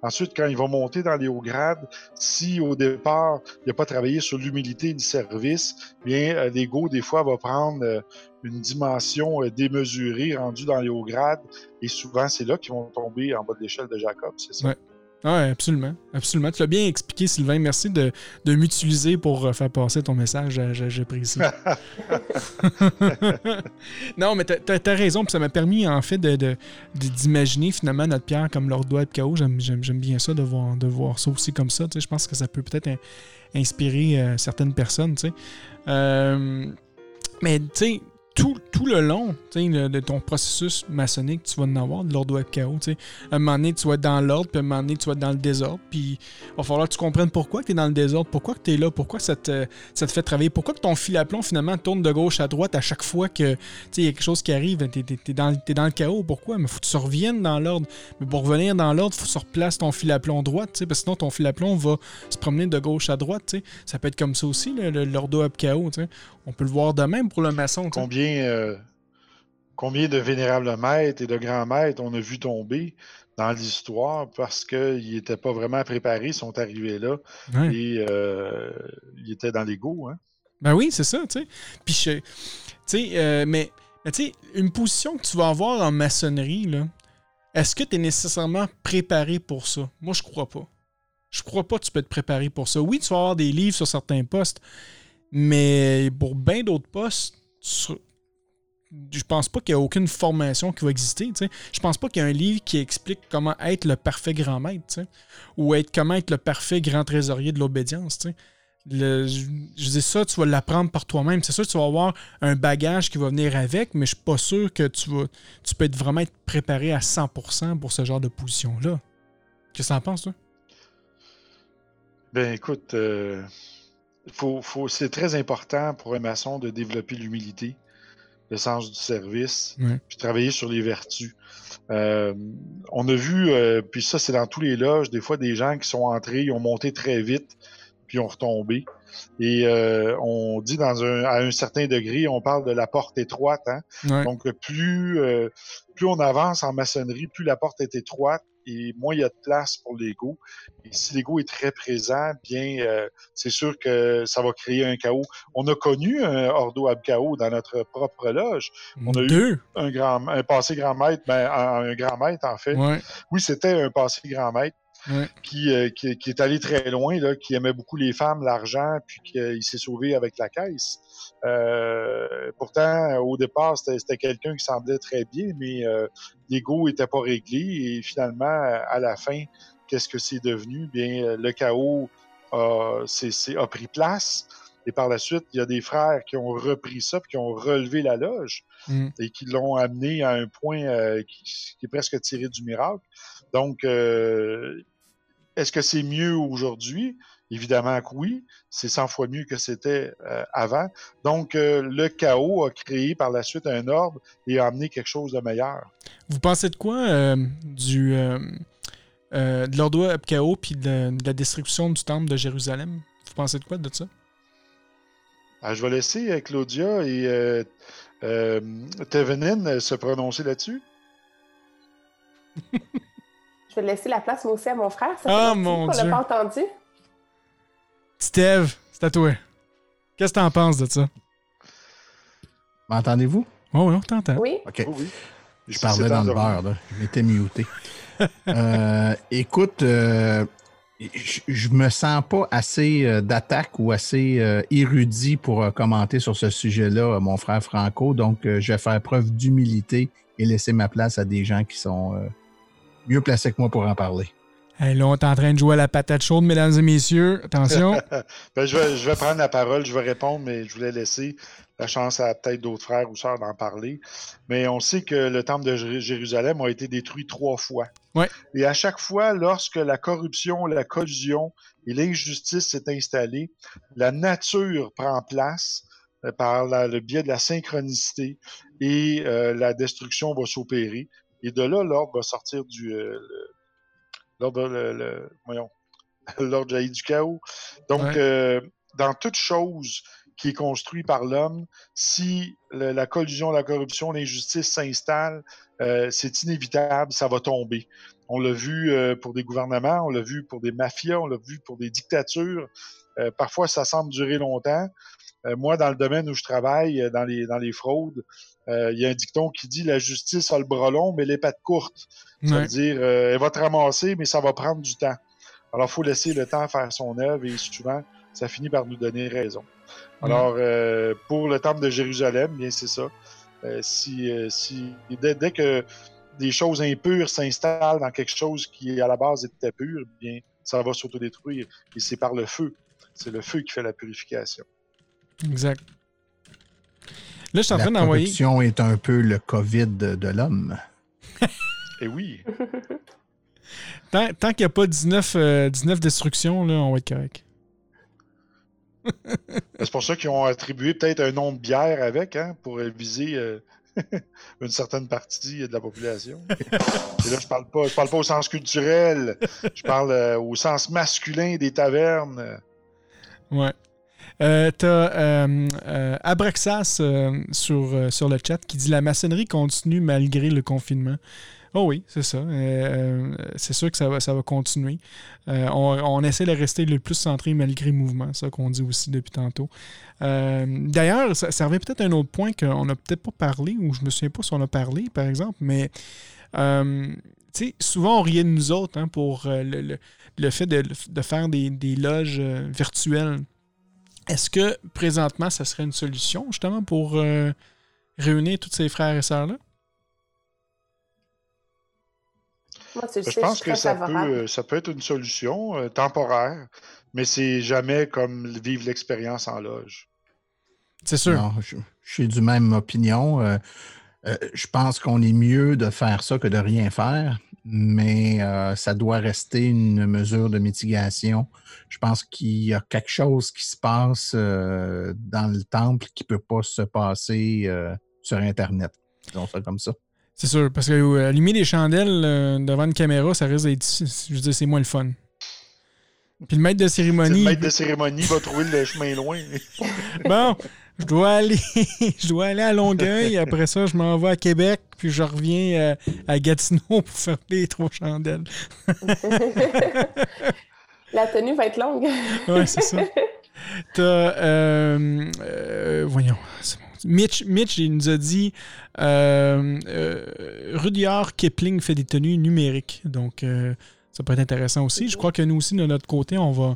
ensuite, quand il va monter dans les hauts grades, si au départ, il n'a pas travaillé sur l'humilité et le service, bien euh, l'ego, des fois, va prendre euh, une dimension démesurée rendue dans les hauts grades, et souvent, c'est là qu'ils vont tomber en bas de l'échelle de Jacob, c'est ça? Oui, absolument. Absolument. Tu l'as bien expliqué, Sylvain. Merci de, m'utiliser pour euh, faire passer ton message. J'apprécie. non, mais tu as, raison. Puis ça m'a permis, en fait, d'imaginer de, finalement notre pierre comme leur doigt de chaos. J'aime bien ça de voir, de voir ça aussi comme ça. je pense que ça peut peut-être inspirer euh, certaines personnes. Euh, mais tu sais, tout, tout, le long de ton processus maçonnique, tu vas en avoir de l'ordre web chaos. À un moment donné, tu vas être dans l'ordre, puis à un moment donné, tu vas être dans le désordre. Puis il va falloir que tu comprennes pourquoi tu es dans le désordre, pourquoi tu es là, pourquoi ça te, ça te fait travailler, pourquoi que ton fil à plomb finalement tourne de gauche à droite à chaque fois que il y a quelque chose qui arrive. Tu es, dans, le chaos. Pourquoi? Mais faut que tu reviennes dans l'ordre. Mais pour revenir dans l'ordre, faut que tu replaces ton fil à plomb droite, parce que sinon ton fil à plomb va se promener de gauche à droite. Ça peut être comme ça aussi, l'ordre web chaos. On peut le voir de même pour le maçon. Combien, euh, combien de vénérables maîtres et de grands maîtres on a vu tomber dans l'histoire parce qu'ils n'étaient pas vraiment préparés, ils sont arrivés là et euh, ils étaient dans l'ego. Hein? Ben oui, c'est ça, tu sais. Puis, tu sais, euh, mais, tu sais, une position que tu vas avoir en maçonnerie, là, est-ce que tu es nécessairement préparé pour ça? Moi, je crois pas. Je crois pas que tu peux être préparé pour ça. Oui, tu vas avoir des livres sur certains postes, mais pour bien d'autres postes, je pense pas qu'il y a aucune formation qui va exister. sais. Je pense pas qu'il y a un livre qui explique comment être le parfait grand maître, ou être comment être le parfait grand trésorier de l'obédience. je, dis ça, tu vas l'apprendre par toi-même. C'est sûr que tu vas avoir un bagage qui va venir avec, mais je suis pas sûr que tu vas, tu peux être vraiment être préparé à 100% pour ce genre de position-là. Qu'est-ce que tu en penses, toi? Ben écoute, euh, faut, faut, c'est très important pour un maçon de développer l'humilité, le sens du service, puis travailler sur les vertus. Euh, on a vu, euh, puis ça c'est dans tous les loges, des fois des gens qui sont entrés, ils ont monté très vite, puis ont retombé. Et euh, on dit dans un, à un certain degré, on parle de la porte étroite. Hein? Donc plus, plus on avance en maçonnerie, plus la porte est étroite, et moins il y a de place pour l'ego. Et si l'ego est très présent, bien, euh, c'est sûr que ça va créer un chaos. On a connu un Ordo Ab Chaos dans notre propre loge. On a eu un, grand, un passé grand maître, ben, un, grand maître, en fait. Oui, c'était un passé grand maître. Qui, euh, qui, qui, est allé très loin, là, qui aimait beaucoup les femmes, l'argent, puis qu'il s'est sauvé avec la caisse. Euh, pourtant, au départ, c'était quelqu'un qui semblait très bien, mais euh, l'ego n'était pas réglé et finalement, à la fin, qu'est-ce que c'est devenu? Bien, le chaos a, a pris place. Et par la suite, il y a des frères qui ont repris ça, puis qui ont relevé la loge mm. et qui l'ont amené à un point euh, qui, est presque tiré du miracle. Donc, euh, est-ce que c'est mieux aujourd'hui? Évidemment que oui, c'est 100 fois mieux que c'était euh, avant. Donc, euh, le chaos a créé par la suite un ordre et a amené quelque chose de meilleur. Vous pensez de quoi euh, du, de l'ordre chaos puis de, la destruction du temple de Jérusalem? Vous pensez de quoi de ça? Ah, je vais laisser Claudia et Tevenin se prononcer là-dessus. je vais laisser la place moi aussi à mon frère. Ça ah, mon Dieu! On l'a pas entendu. Steve, c'est à toi. Qu'est-ce que t'en penses de ça? M'entendez-vous? Oh, oui, on t'entend. Oui. OK. Je parlais dans le beurre, là. Je m'étais muté. euh, écoute, euh, je, me sens pas assez euh, d'attaque ou assez euh, érudit pour commenter sur ce sujet-là, mon frère Franco. Donc, je vais faire preuve d'humilité et laisser ma place à des gens qui sont mieux placés que moi pour en parler. Hey, là, on est en train de jouer à la patate chaude, mesdames et messieurs. Attention. Ben, je, vais, je vais prendre la parole, je vais répondre, mais je voulais laisser la chance à peut-être d'autres frères ou sœurs d'en parler. Mais on sait que le temple de Jér- Jérusalem a été détruit trois fois. Ouais. Et à chaque fois, lorsque la corruption, la collusion et l'injustice s'est installée, la nature prend place euh, par la- le biais de la synchronicité et euh, la destruction va s'opérer. Et de là, l'ordre va sortir du... euh, l'ordre, le- le- voyons, l'ordre jaillit du chaos. Donc, Ouais. euh, dans toute chose qui est construite par l'homme, si le- la collusion, la corruption, l'injustice s'installe, euh, c'est inévitable, ça va tomber. On l'a vu pour des gouvernements, on l'a vu pour des mafias, on l'a vu pour des dictatures. Parfois, ça semble durer longtemps. Moi, dans le domaine où je travaille, dans les, dans les fraudes, euh, il y a un dicton qui dit la justice a le bras long, mais les pattes courtes. Ça Ouais. veut dire, euh, elle va te ramasser, mais ça va prendre du temps. Alors, il faut laisser le temps faire son œuvre et souvent, ça finit par nous donner raison. Alors, euh, pour le temple de Jérusalem, bien, c'est ça. Si, si, dès, dès que des choses impures s'installent dans quelque chose qui, à la base, était pur, bien, ça va s'autodétruire. Et c'est par le feu. C'est le feu qui fait la purification. Exact. Là, je suis en La train d'envoyer. corruption est un peu le COVID de, de l'homme. Et oui, Tant, tant qu'il n'y a pas 19, euh, 19 destructions, là, on va être correct. c'est pour ça qu'ils ont attribué peut-être un nom de bière avec, hein, pour viser euh, une certaine partie de la population. Et là, je parle pas, je parle pas au sens culturel, je parle euh, au sens masculin des tavernes. Ouais. Euh, T'as euh, euh, Abraxas euh, sur, sur le chat qui dit La maçonnerie continue malgré le confinement. Oh oui, c'est ça. C'est sûr que ça va, ça va continuer. On, on essaie de rester le plus centré malgré le mouvement, ça qu'on dit aussi depuis tantôt. D'ailleurs, ça, revient peut-être à un autre point qu'on n'a peut-être pas parlé, ou je me souviens pas si on a parlé, par exemple, mais tu souvent on riait de nous autres hein, pour le, le- le fait de, de faire des, des loges virtuelles. Est-ce que présentement, ça serait une solution justement pour euh, réunir tous ces frères et sœurs-là? Moi, tu le Je sais, pense que ça favorable. euh, ça peut être une solution euh, temporaire, mais c'est jamais comme vivre l'expérience en loge. C'est sûr. Non, je, je suis du même opinion. Euh, euh, je pense qu'on est mieux de faire ça que de rien faire, mais euh, ça doit rester une mesure de mitigation. Je pense qu'il y a quelque chose qui se passe euh, dans le temple qui ne peut pas se passer euh, sur Internet. Disons ça comme ça. C'est sûr, parce que euh, allumer des chandelles euh, devant une caméra, ça risque d'être. Je veux dire, c'est moins le fun. Puis le maître de Le cérémonie. maître de cérémonie va trouver le chemin loin. Bon, je dois aller. je dois aller à Longueuil. Après ça, je m'en vais à Québec. Puis je reviens euh, à Gatineau pour faire les trois chandelles. La tenue va être longue. Ouais, c'est ça. T'as. euh, euh, voyons. c'est bon. Mitch, Mitch, il nous a dit euh, Rudyard Kipling fait des tenues numériques. Donc, ça peut être intéressant aussi. Je crois que nous aussi, de notre côté, on va,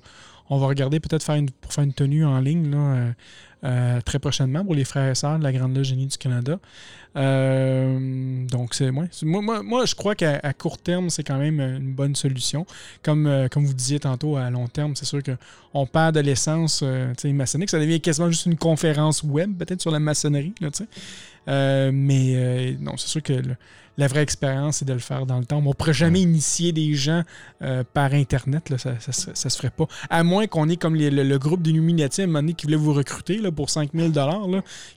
on va regarder peut-être faire une, pour faire une tenue en ligne là, euh, euh, très prochainement pour les frères et sœurs de la Grande Loge du Canada. Euh, donc, c'est moi, moi, moi, je crois qu'à court terme, c'est quand même une bonne solution. Comme, euh, comme vous disiez tantôt, à long terme, c'est sûr qu'on perd de l'essence euh, maçonnique. Ça devient quasiment juste une conférence web, peut-être sur la maçonnerie. Là. Euh, mais euh, non, c'est sûr que le- la vraie expérience, c'est de le faire dans le temps. On ne pourrait jamais initier des gens euh, par Internet. Là, ça ne se ferait pas. À moins qu'on ait comme les- le, le groupe d'Illuminati à un moment donné qui voulait vous recruter là, pour 5000 là,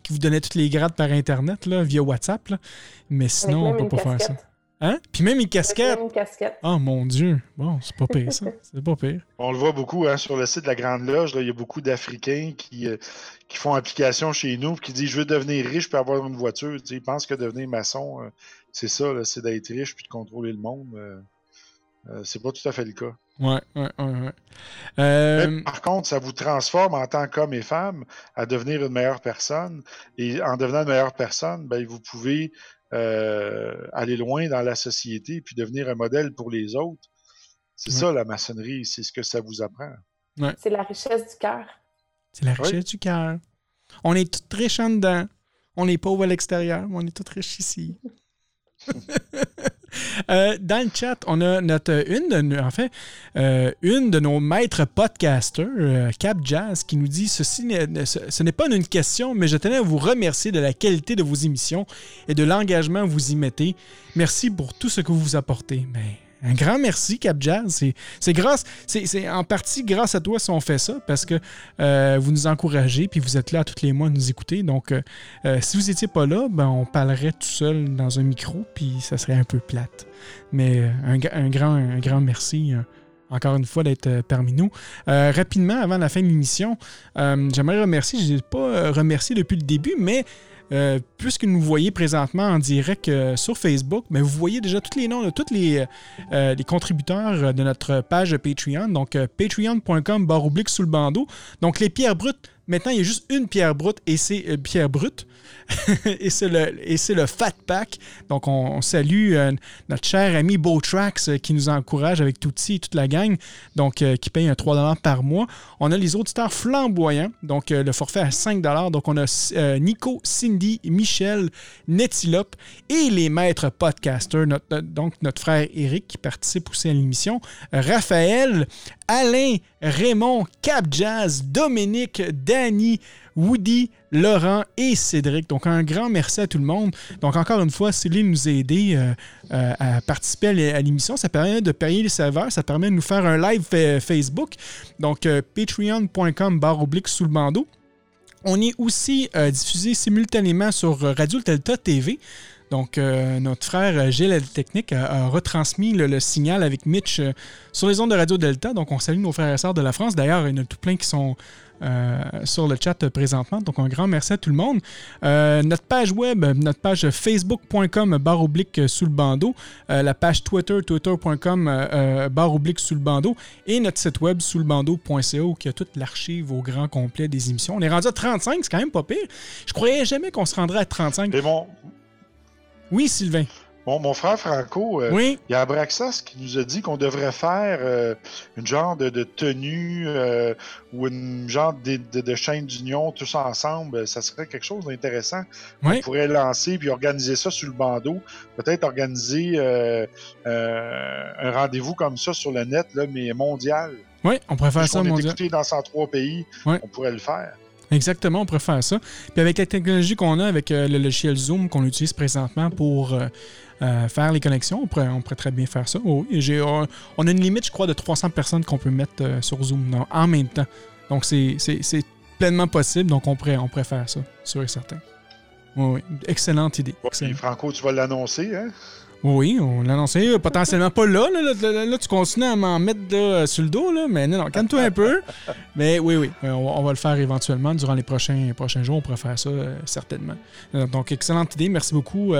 qui vous donnait toutes les grades par Internet là, via WhatsApp. là. Mais sinon, on ne peut pas faire ça. Hein? Puis même une casquette. même Une casquette. Oh mon Dieu. Bon, c'est pas pire ça. C'est pas pire. On le voit beaucoup hein, sur le site de la Grande Loge. là, il y a beaucoup d'Africains qui, euh, qui font application chez nous puis qui disent Je veux devenir riche puis avoir une voiture. Tu sais, ils pensent que devenir maçon, euh, c'est ça, c'est d'être riche puis de contrôler le monde. Euh, euh, c'est pas tout à fait le cas. Ouais, ouais, ouais. ouais. Euh, Mais par contre, ça vous transforme en tant qu'homme et femme à devenir une meilleure personne. Et en devenant une meilleure personne, ben, vous pouvez euh, aller loin dans la société puis devenir un modèle pour les autres. C'est Ouais. ça la maçonnerie, c'est ce que ça vous apprend. C'est la richesse du cœur. C'est la Oui. richesse du cœur. On est tous riches en dedans. On est pauvres à l'extérieur, mais on est tous riches ici. Euh, dans le chat, on a notre une de, nos- en fait, euh, une de nos maîtres podcasters, euh, Cap Jazz, qui nous dit ceci n'est- ne- ce, ce n'est pas une question, mais je tenais à vous remercier de la qualité de vos émissions et de l'engagement que vous y mettez. Merci pour tout ce que vous apportez. Mais un grand merci, Cap Jazz. C'est- grâce, c'est en partie grâce à toi si on fait ça, parce que euh, vous nous encouragez, puis vous êtes là tous les mois à nous écouter. Donc, euh, euh, si vous n'étiez pas là, ben, on parlerait tout seul dans un micro, puis ça serait un peu plate. Mais un, gra- un grand, un grand merci. encore une fois, d'être parmi nous. Rapidement, avant la fin de l'émission, j'aimerais remercier, je ne l'ai pas remercié depuis le début, mais euh, puisque nous voyez présentement en direct euh, sur Facebook, mais vous voyez déjà tous les noms de tous les, euh, contributeurs de notre page Patreon. Donc, patreon.com barre sous le bandeau. Donc, les pierres brutes, maintenant, il y a juste une pierre brute et c'est euh, pierre brute. et c'est le, le Fat Pack. Donc, on, salue euh, notre cher ami Bowtrax euh, qui nous encourage avec Touti et toute la gang, donc euh, qui paye un 3 par mois. On a les auditeurs flamboyants, donc le forfait à 5 Donc, on a Nico, Cindy, Michel, Netilope et les maîtres podcasters, donc notre frère Eric qui participe aussi à l'émission, Raphaël, Alain, Raymond, Cap Jazz, Dominique, Danny, Woody, Laurent et Cédric. Donc, un grand merci à tout le monde. Donc, encore une fois, Céline nous a aidés euh, euh, à participer à l'é- à l'émission. Ça permet de payer les serveurs. Ça permet de nous faire un live fa- Facebook. Donc, euh, patreon.com barre oblique sous le bandeau. On est aussi diffusé simultanément sur Radio Delta TV. Donc, euh, notre frère euh, Gilles Technique a, retransmis le, signal avec Mitch euh, sur les ondes de Radio Delta. Donc, on salue nos frères et sœurs de la France. D'ailleurs, il y en a tout plein qui sont sur le chat présentement. Donc, un grand merci à tout le monde. Notre page web, notre page facebook.com barre oblique sous le bandeau, la page Twitter, twitter.com barre oblique sous le bandeau et notre site web sous le bandeau.ca y a toute l'archive au grand complet des émissions. On est rendu à 35, c'est quand même pas pire. Je croyais jamais qu'on se rendrait à 35. Et mon, Oui, Sylvain. mon, mon frère Franco, euh, Oui. il y a Abraxas qui nous a dit qu'on devrait faire euh, une genre de, de tenue euh, ou une genre de, de- de chaîne d'union tous ensemble. Ça serait quelque chose d'intéressant. Oui. On pourrait lancer puis organiser ça sur le bandeau. Peut-être organiser un rendez-vous comme ça sur le net, là, mais mondial. Oui, on pourrait faire ça, on est mon Dieu. écouté dans 103 pays, on pourrait le faire. Exactement, on pourrait faire ça. Puis avec la technologie qu'on a, avec euh, le logiciel Zoom qu'on utilise présentement pour euh, euh, faire les connexions, on pourrait, on pourrait très bien faire ça. Oh on a une limite, je crois, de 300 personnes qu'on peut mettre sur Zoom non, en même temps. Donc c'est, c'est- c'est pleinement possible, donc on pourrait, on pourrait faire ça, sûr et certain. Oui, oui. excellente idée. Excellent. Franco, tu vas l'annoncer, hein? Oui, on l'a annoncé. euh, Potentiellement pas là. Là, là, tu continues à m'en mettre euh, sur le dos. Là, mais non, non, calme-toi un peu. Mais oui, oui, euh, on, va- le faire éventuellement durant les prochains, prochains jours. On pourrait faire ça certainement. Donc, excellente idée. Merci beaucoup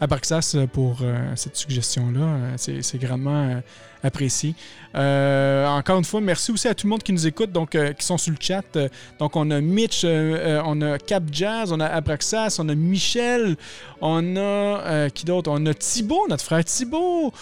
à Barxas pour cette suggestion-là. C'est grandement apprécié. Euh, encore une fois, merci aussi à tout le monde qui nous écoute, donc euh, qui sont sur le chat. Euh, donc, on a Mitch, on a Cap Jazz, on a Abraxas, on a Michel, on a qui d'autre? On a Thibaut, notre frère Thibaut,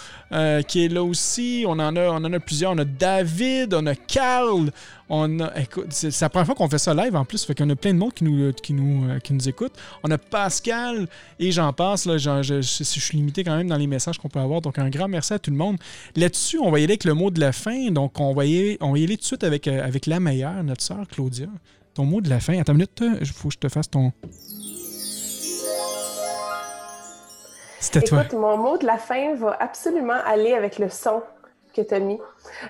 qui est là aussi. On en a, on en a plusieurs. On a David, on a Carl. On a, écoute, c'est la première fois qu'on fait ça live en plus, fait qu'on a plein de monde qui nous, qui nous, euh, qui nous écoute. On a Pascal et j'en passe. Là, je- je suis limité quand même dans les messages qu'on peut avoir. Donc un grand merci à tout le monde. Là-dessus, on va y aller avec le mot de la fin. Donc on va y aller, on va y aller tout de suite avec, euh, avec la meilleure, notre sœur Claudia. Ton mot de la fin. Attends une minute, il faut que je te fasse ton. C'était toi. Écoute, mon mot de la fin va absolument aller avec le son que tu as mis.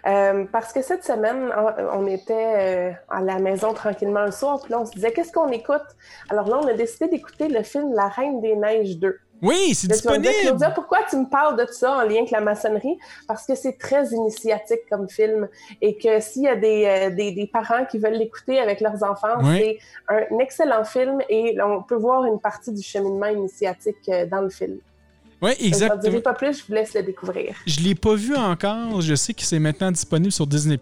Euh, parce que cette semaine, on était euh, à la maison tranquillement le soir, puis là, on se disait, qu'est-ce qu'on écoute? Alors là, on a décidé d'écouter le film La Reine des Neiges 2. Oui, c'est dire, disponible. Claudia, pourquoi tu me parles de ça en lien avec la maçonnerie? Parce que c'est très initiatique comme film et que s'il y a des, euh, des, des parents qui veulent l'écouter avec leurs enfants, Oui. c'est un excellent film et on peut voir une partie du cheminement initiatique dans le film. Oui, Je ne exactement. dirai pas plus, je vous laisse le découvrir. Je l'ai pas vu encore. Je sais que c'est maintenant disponible sur Disney+.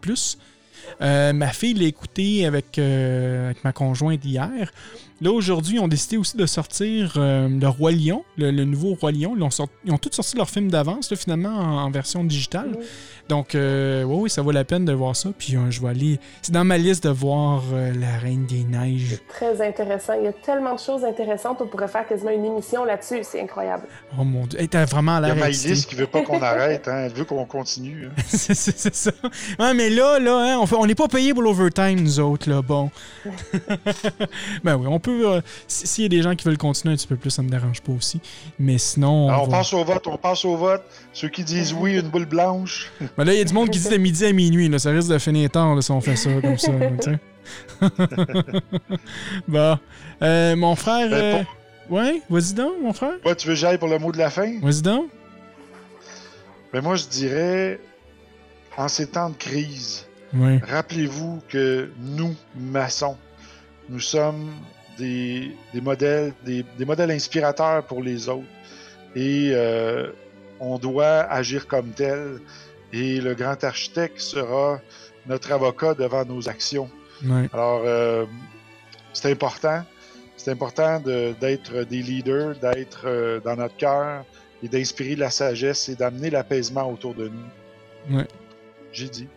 Euh, ma fille l'a écouté avec, euh, avec ma conjointe hier. là, aujourd'hui, ils ont décidé aussi de sortir euh, le Roi Lion, le, le nouveau Roi Lion. Ils ont, sorti- ils ont tous sorti leur film d'avance, finalement, en, en version digitale. Donc, euh, oui, oui, ça vaut la peine de voir ça. Puis, euh, je vais aller. C'est dans ma liste de voir euh, La Reine des Neiges. Très intéressant. Il y a tellement de choses intéressantes. On pourrait faire quasiment une émission là-dessus. C'est incroyable. Oh mon Dieu. Hey, T'as vraiment Il y a l'air. Maïlis qui veut pas qu'on arrête, hein. Elle veut qu'on continue. hein. c'est ça. Ouais, mais là, là, hein, on fait- on n'est pas payé pour l'overtime, nous autres, là. Bon. ben oui, on peut. euh, si- S'il y a des gens qui veulent continuer un petit peu plus, ça me dérange pas aussi. Mais sinon. on Alors, on va- passe au vote, on passe au vote. Ceux qui disent oui, une boule blanche. Ben là, il y a du monde qui dit de midi à minuit, là. Ça risque de finir tard, là, si on fait ça comme ça, là, tu sais. bon. Euh, mon frère. Ben, euh, Ouais, vas-y donc, mon frère. Ouais, tu veux que j'aille pour le mot de la fin? Vas-y donc. Mais moi, je dirais, en ces temps de crise, Rappelez-vous que nous, maçons, nous sommes des, des modèles, des, des modèles inspirateurs pour les autres. Et euh, on doit agir comme tel. Et le grand architecte sera notre avocat devant nos actions. Alors, euh, c'est important. C'est important de- d'être des leaders, d'être euh, dans notre cœur et d'inspirer la sagesse et d'amener l'apaisement autour de nous. J'ai dit.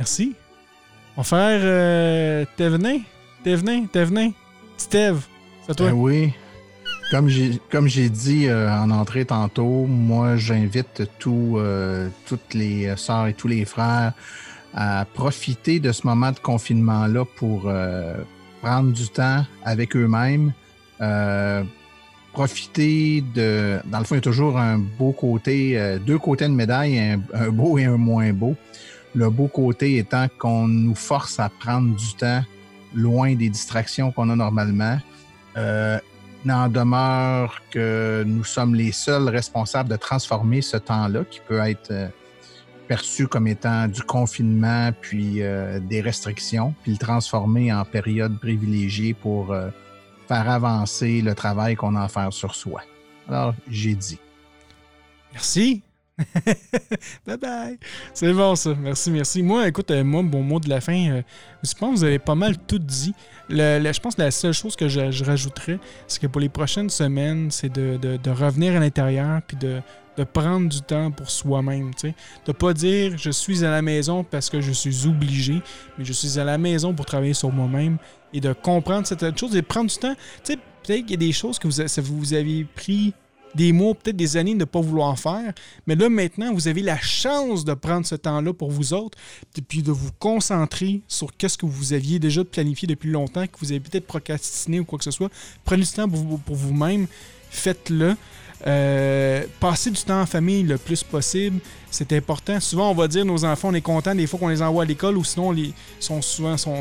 Merci. Mon frère euh, Thévenin? Thévenin, Thévenin? Steve, c'est toi. Ben oui. Comme j'ai dit euh, en entrée tantôt, moi j'invite euh, toutes les sœurs et tous les frères à profiter de ce moment de confinement-là pour euh, prendre du temps avec eux-mêmes. profiter de. Dans le fond, il y a toujours un beau côté, deux côtés de médaille, un beau et un moins beau. Le beau côté étant qu'on nous force à prendre du temps loin des distractions qu'on a normalement. Euh, n'en demeure que nous sommes les seuls responsables de transformer ce temps-là qui peut être euh, perçu comme étant du confinement puis euh, des restrictions, puis le transformer en période privilégiée pour euh, faire avancer le travail qu'on a à faire sur soi. Alors, j'ai dit. Merci. bye bye. C'est bon ça. Merci, merci. Moi, écoute, euh, moi, bon mot de la fin, euh, je pense que vous avez pas mal tout dit. Je pense que la seule chose que je, rajouterais, c'est que pour les prochaines semaines, c'est de, revenir à l'intérieur puis de, prendre du temps pour soi-même. De pas dire je suis à la maison parce que je suis obligé, mais je suis à la maison pour travailler sur moi-même et de comprendre cette chose et prendre du temps. Peut-être qu'il y a des choses que vous, vous avez pris des mois, peut-être des années de ne pas vouloir faire. Mais là, maintenant, vous avez la chance de prendre ce temps-là pour vous autres, puis de vous concentrer sur qu'est-ce que vous aviez déjà planifié depuis longtemps, que vous avez peut-être procrastiné ou quoi que ce soit. Prenez du temps pour, vous- pour vous-même, faites-le. Euh, passez du temps en famille le plus possible, c'est important. Souvent, on va dire nos enfants, on est content des fois qu'on les envoie à l'école, ou sinon, ils sont souvent sont,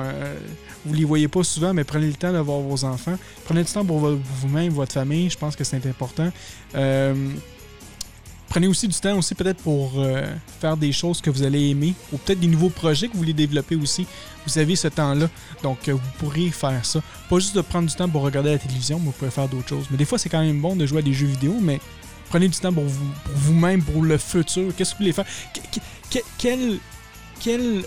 euh, vous les voyez pas souvent, mais prenez le temps de voir vos enfants. Prenez du temps pour vo- vous-même, votre famille. Je pense que c'est important. Euh, prenez aussi du temps aussi peut-être pour euh, faire des choses que vous allez aimer ou peut-être des nouveaux projets que vous voulez développer aussi. Vous avez ce temps-là, donc euh, vous pourrez faire ça. Pas juste de prendre du temps pour regarder la télévision, mais vous pouvez faire d'autres choses. Mais des fois, c'est quand même bon de jouer à des jeux vidéo, mais prenez du temps pour vous- pour vous-même, pour, le futur. Qu'est-ce que vous voulez faire? Que- que- que- quel quel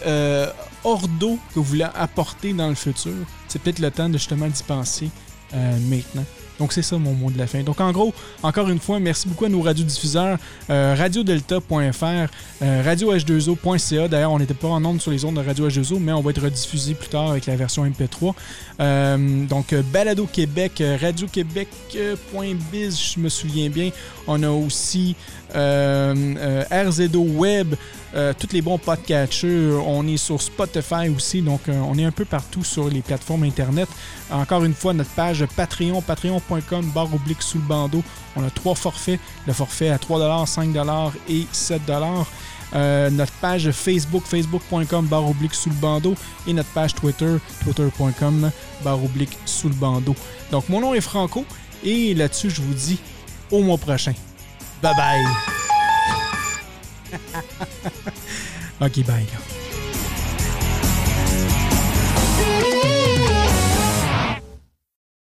ordo que vous voulez apporter dans le futur? C'est peut-être le temps de justement d'y penser euh, maintenant. Donc c'est ça mon mot de la fin. Donc en gros, encore une fois, merci beaucoup à nos radiodiffuseurs, euh, radiodelta.fr, euh, radioh2o.ca. D'ailleurs, on n'était pas en ondes sur les ondes de Radio H2O, mais on va être rediffusé plus tard avec la version MP3. Euh, donc euh, Balado Québec, euh, radioquebec.biz, je me souviens bien. On a aussi euh, euh, RZO Web, euh, tous les bons podcatchers. On est sur Spotify aussi, donc euh, on est un peu partout sur les plateformes Internet. Encore une fois, notre page Patreon, patreon.com, barre oblique sous le bandeau. On a trois forfaits. Le forfait à 3 5 et 7 euh, notre page Facebook, facebook.com, barre oblique sous le bandeau. Et notre page Twitter, twitter.com, barre oblique sous le bandeau. Donc, mon nom est Franco. Et là-dessus, je vous dis au mois prochain. Bye bye. ok, bye. là.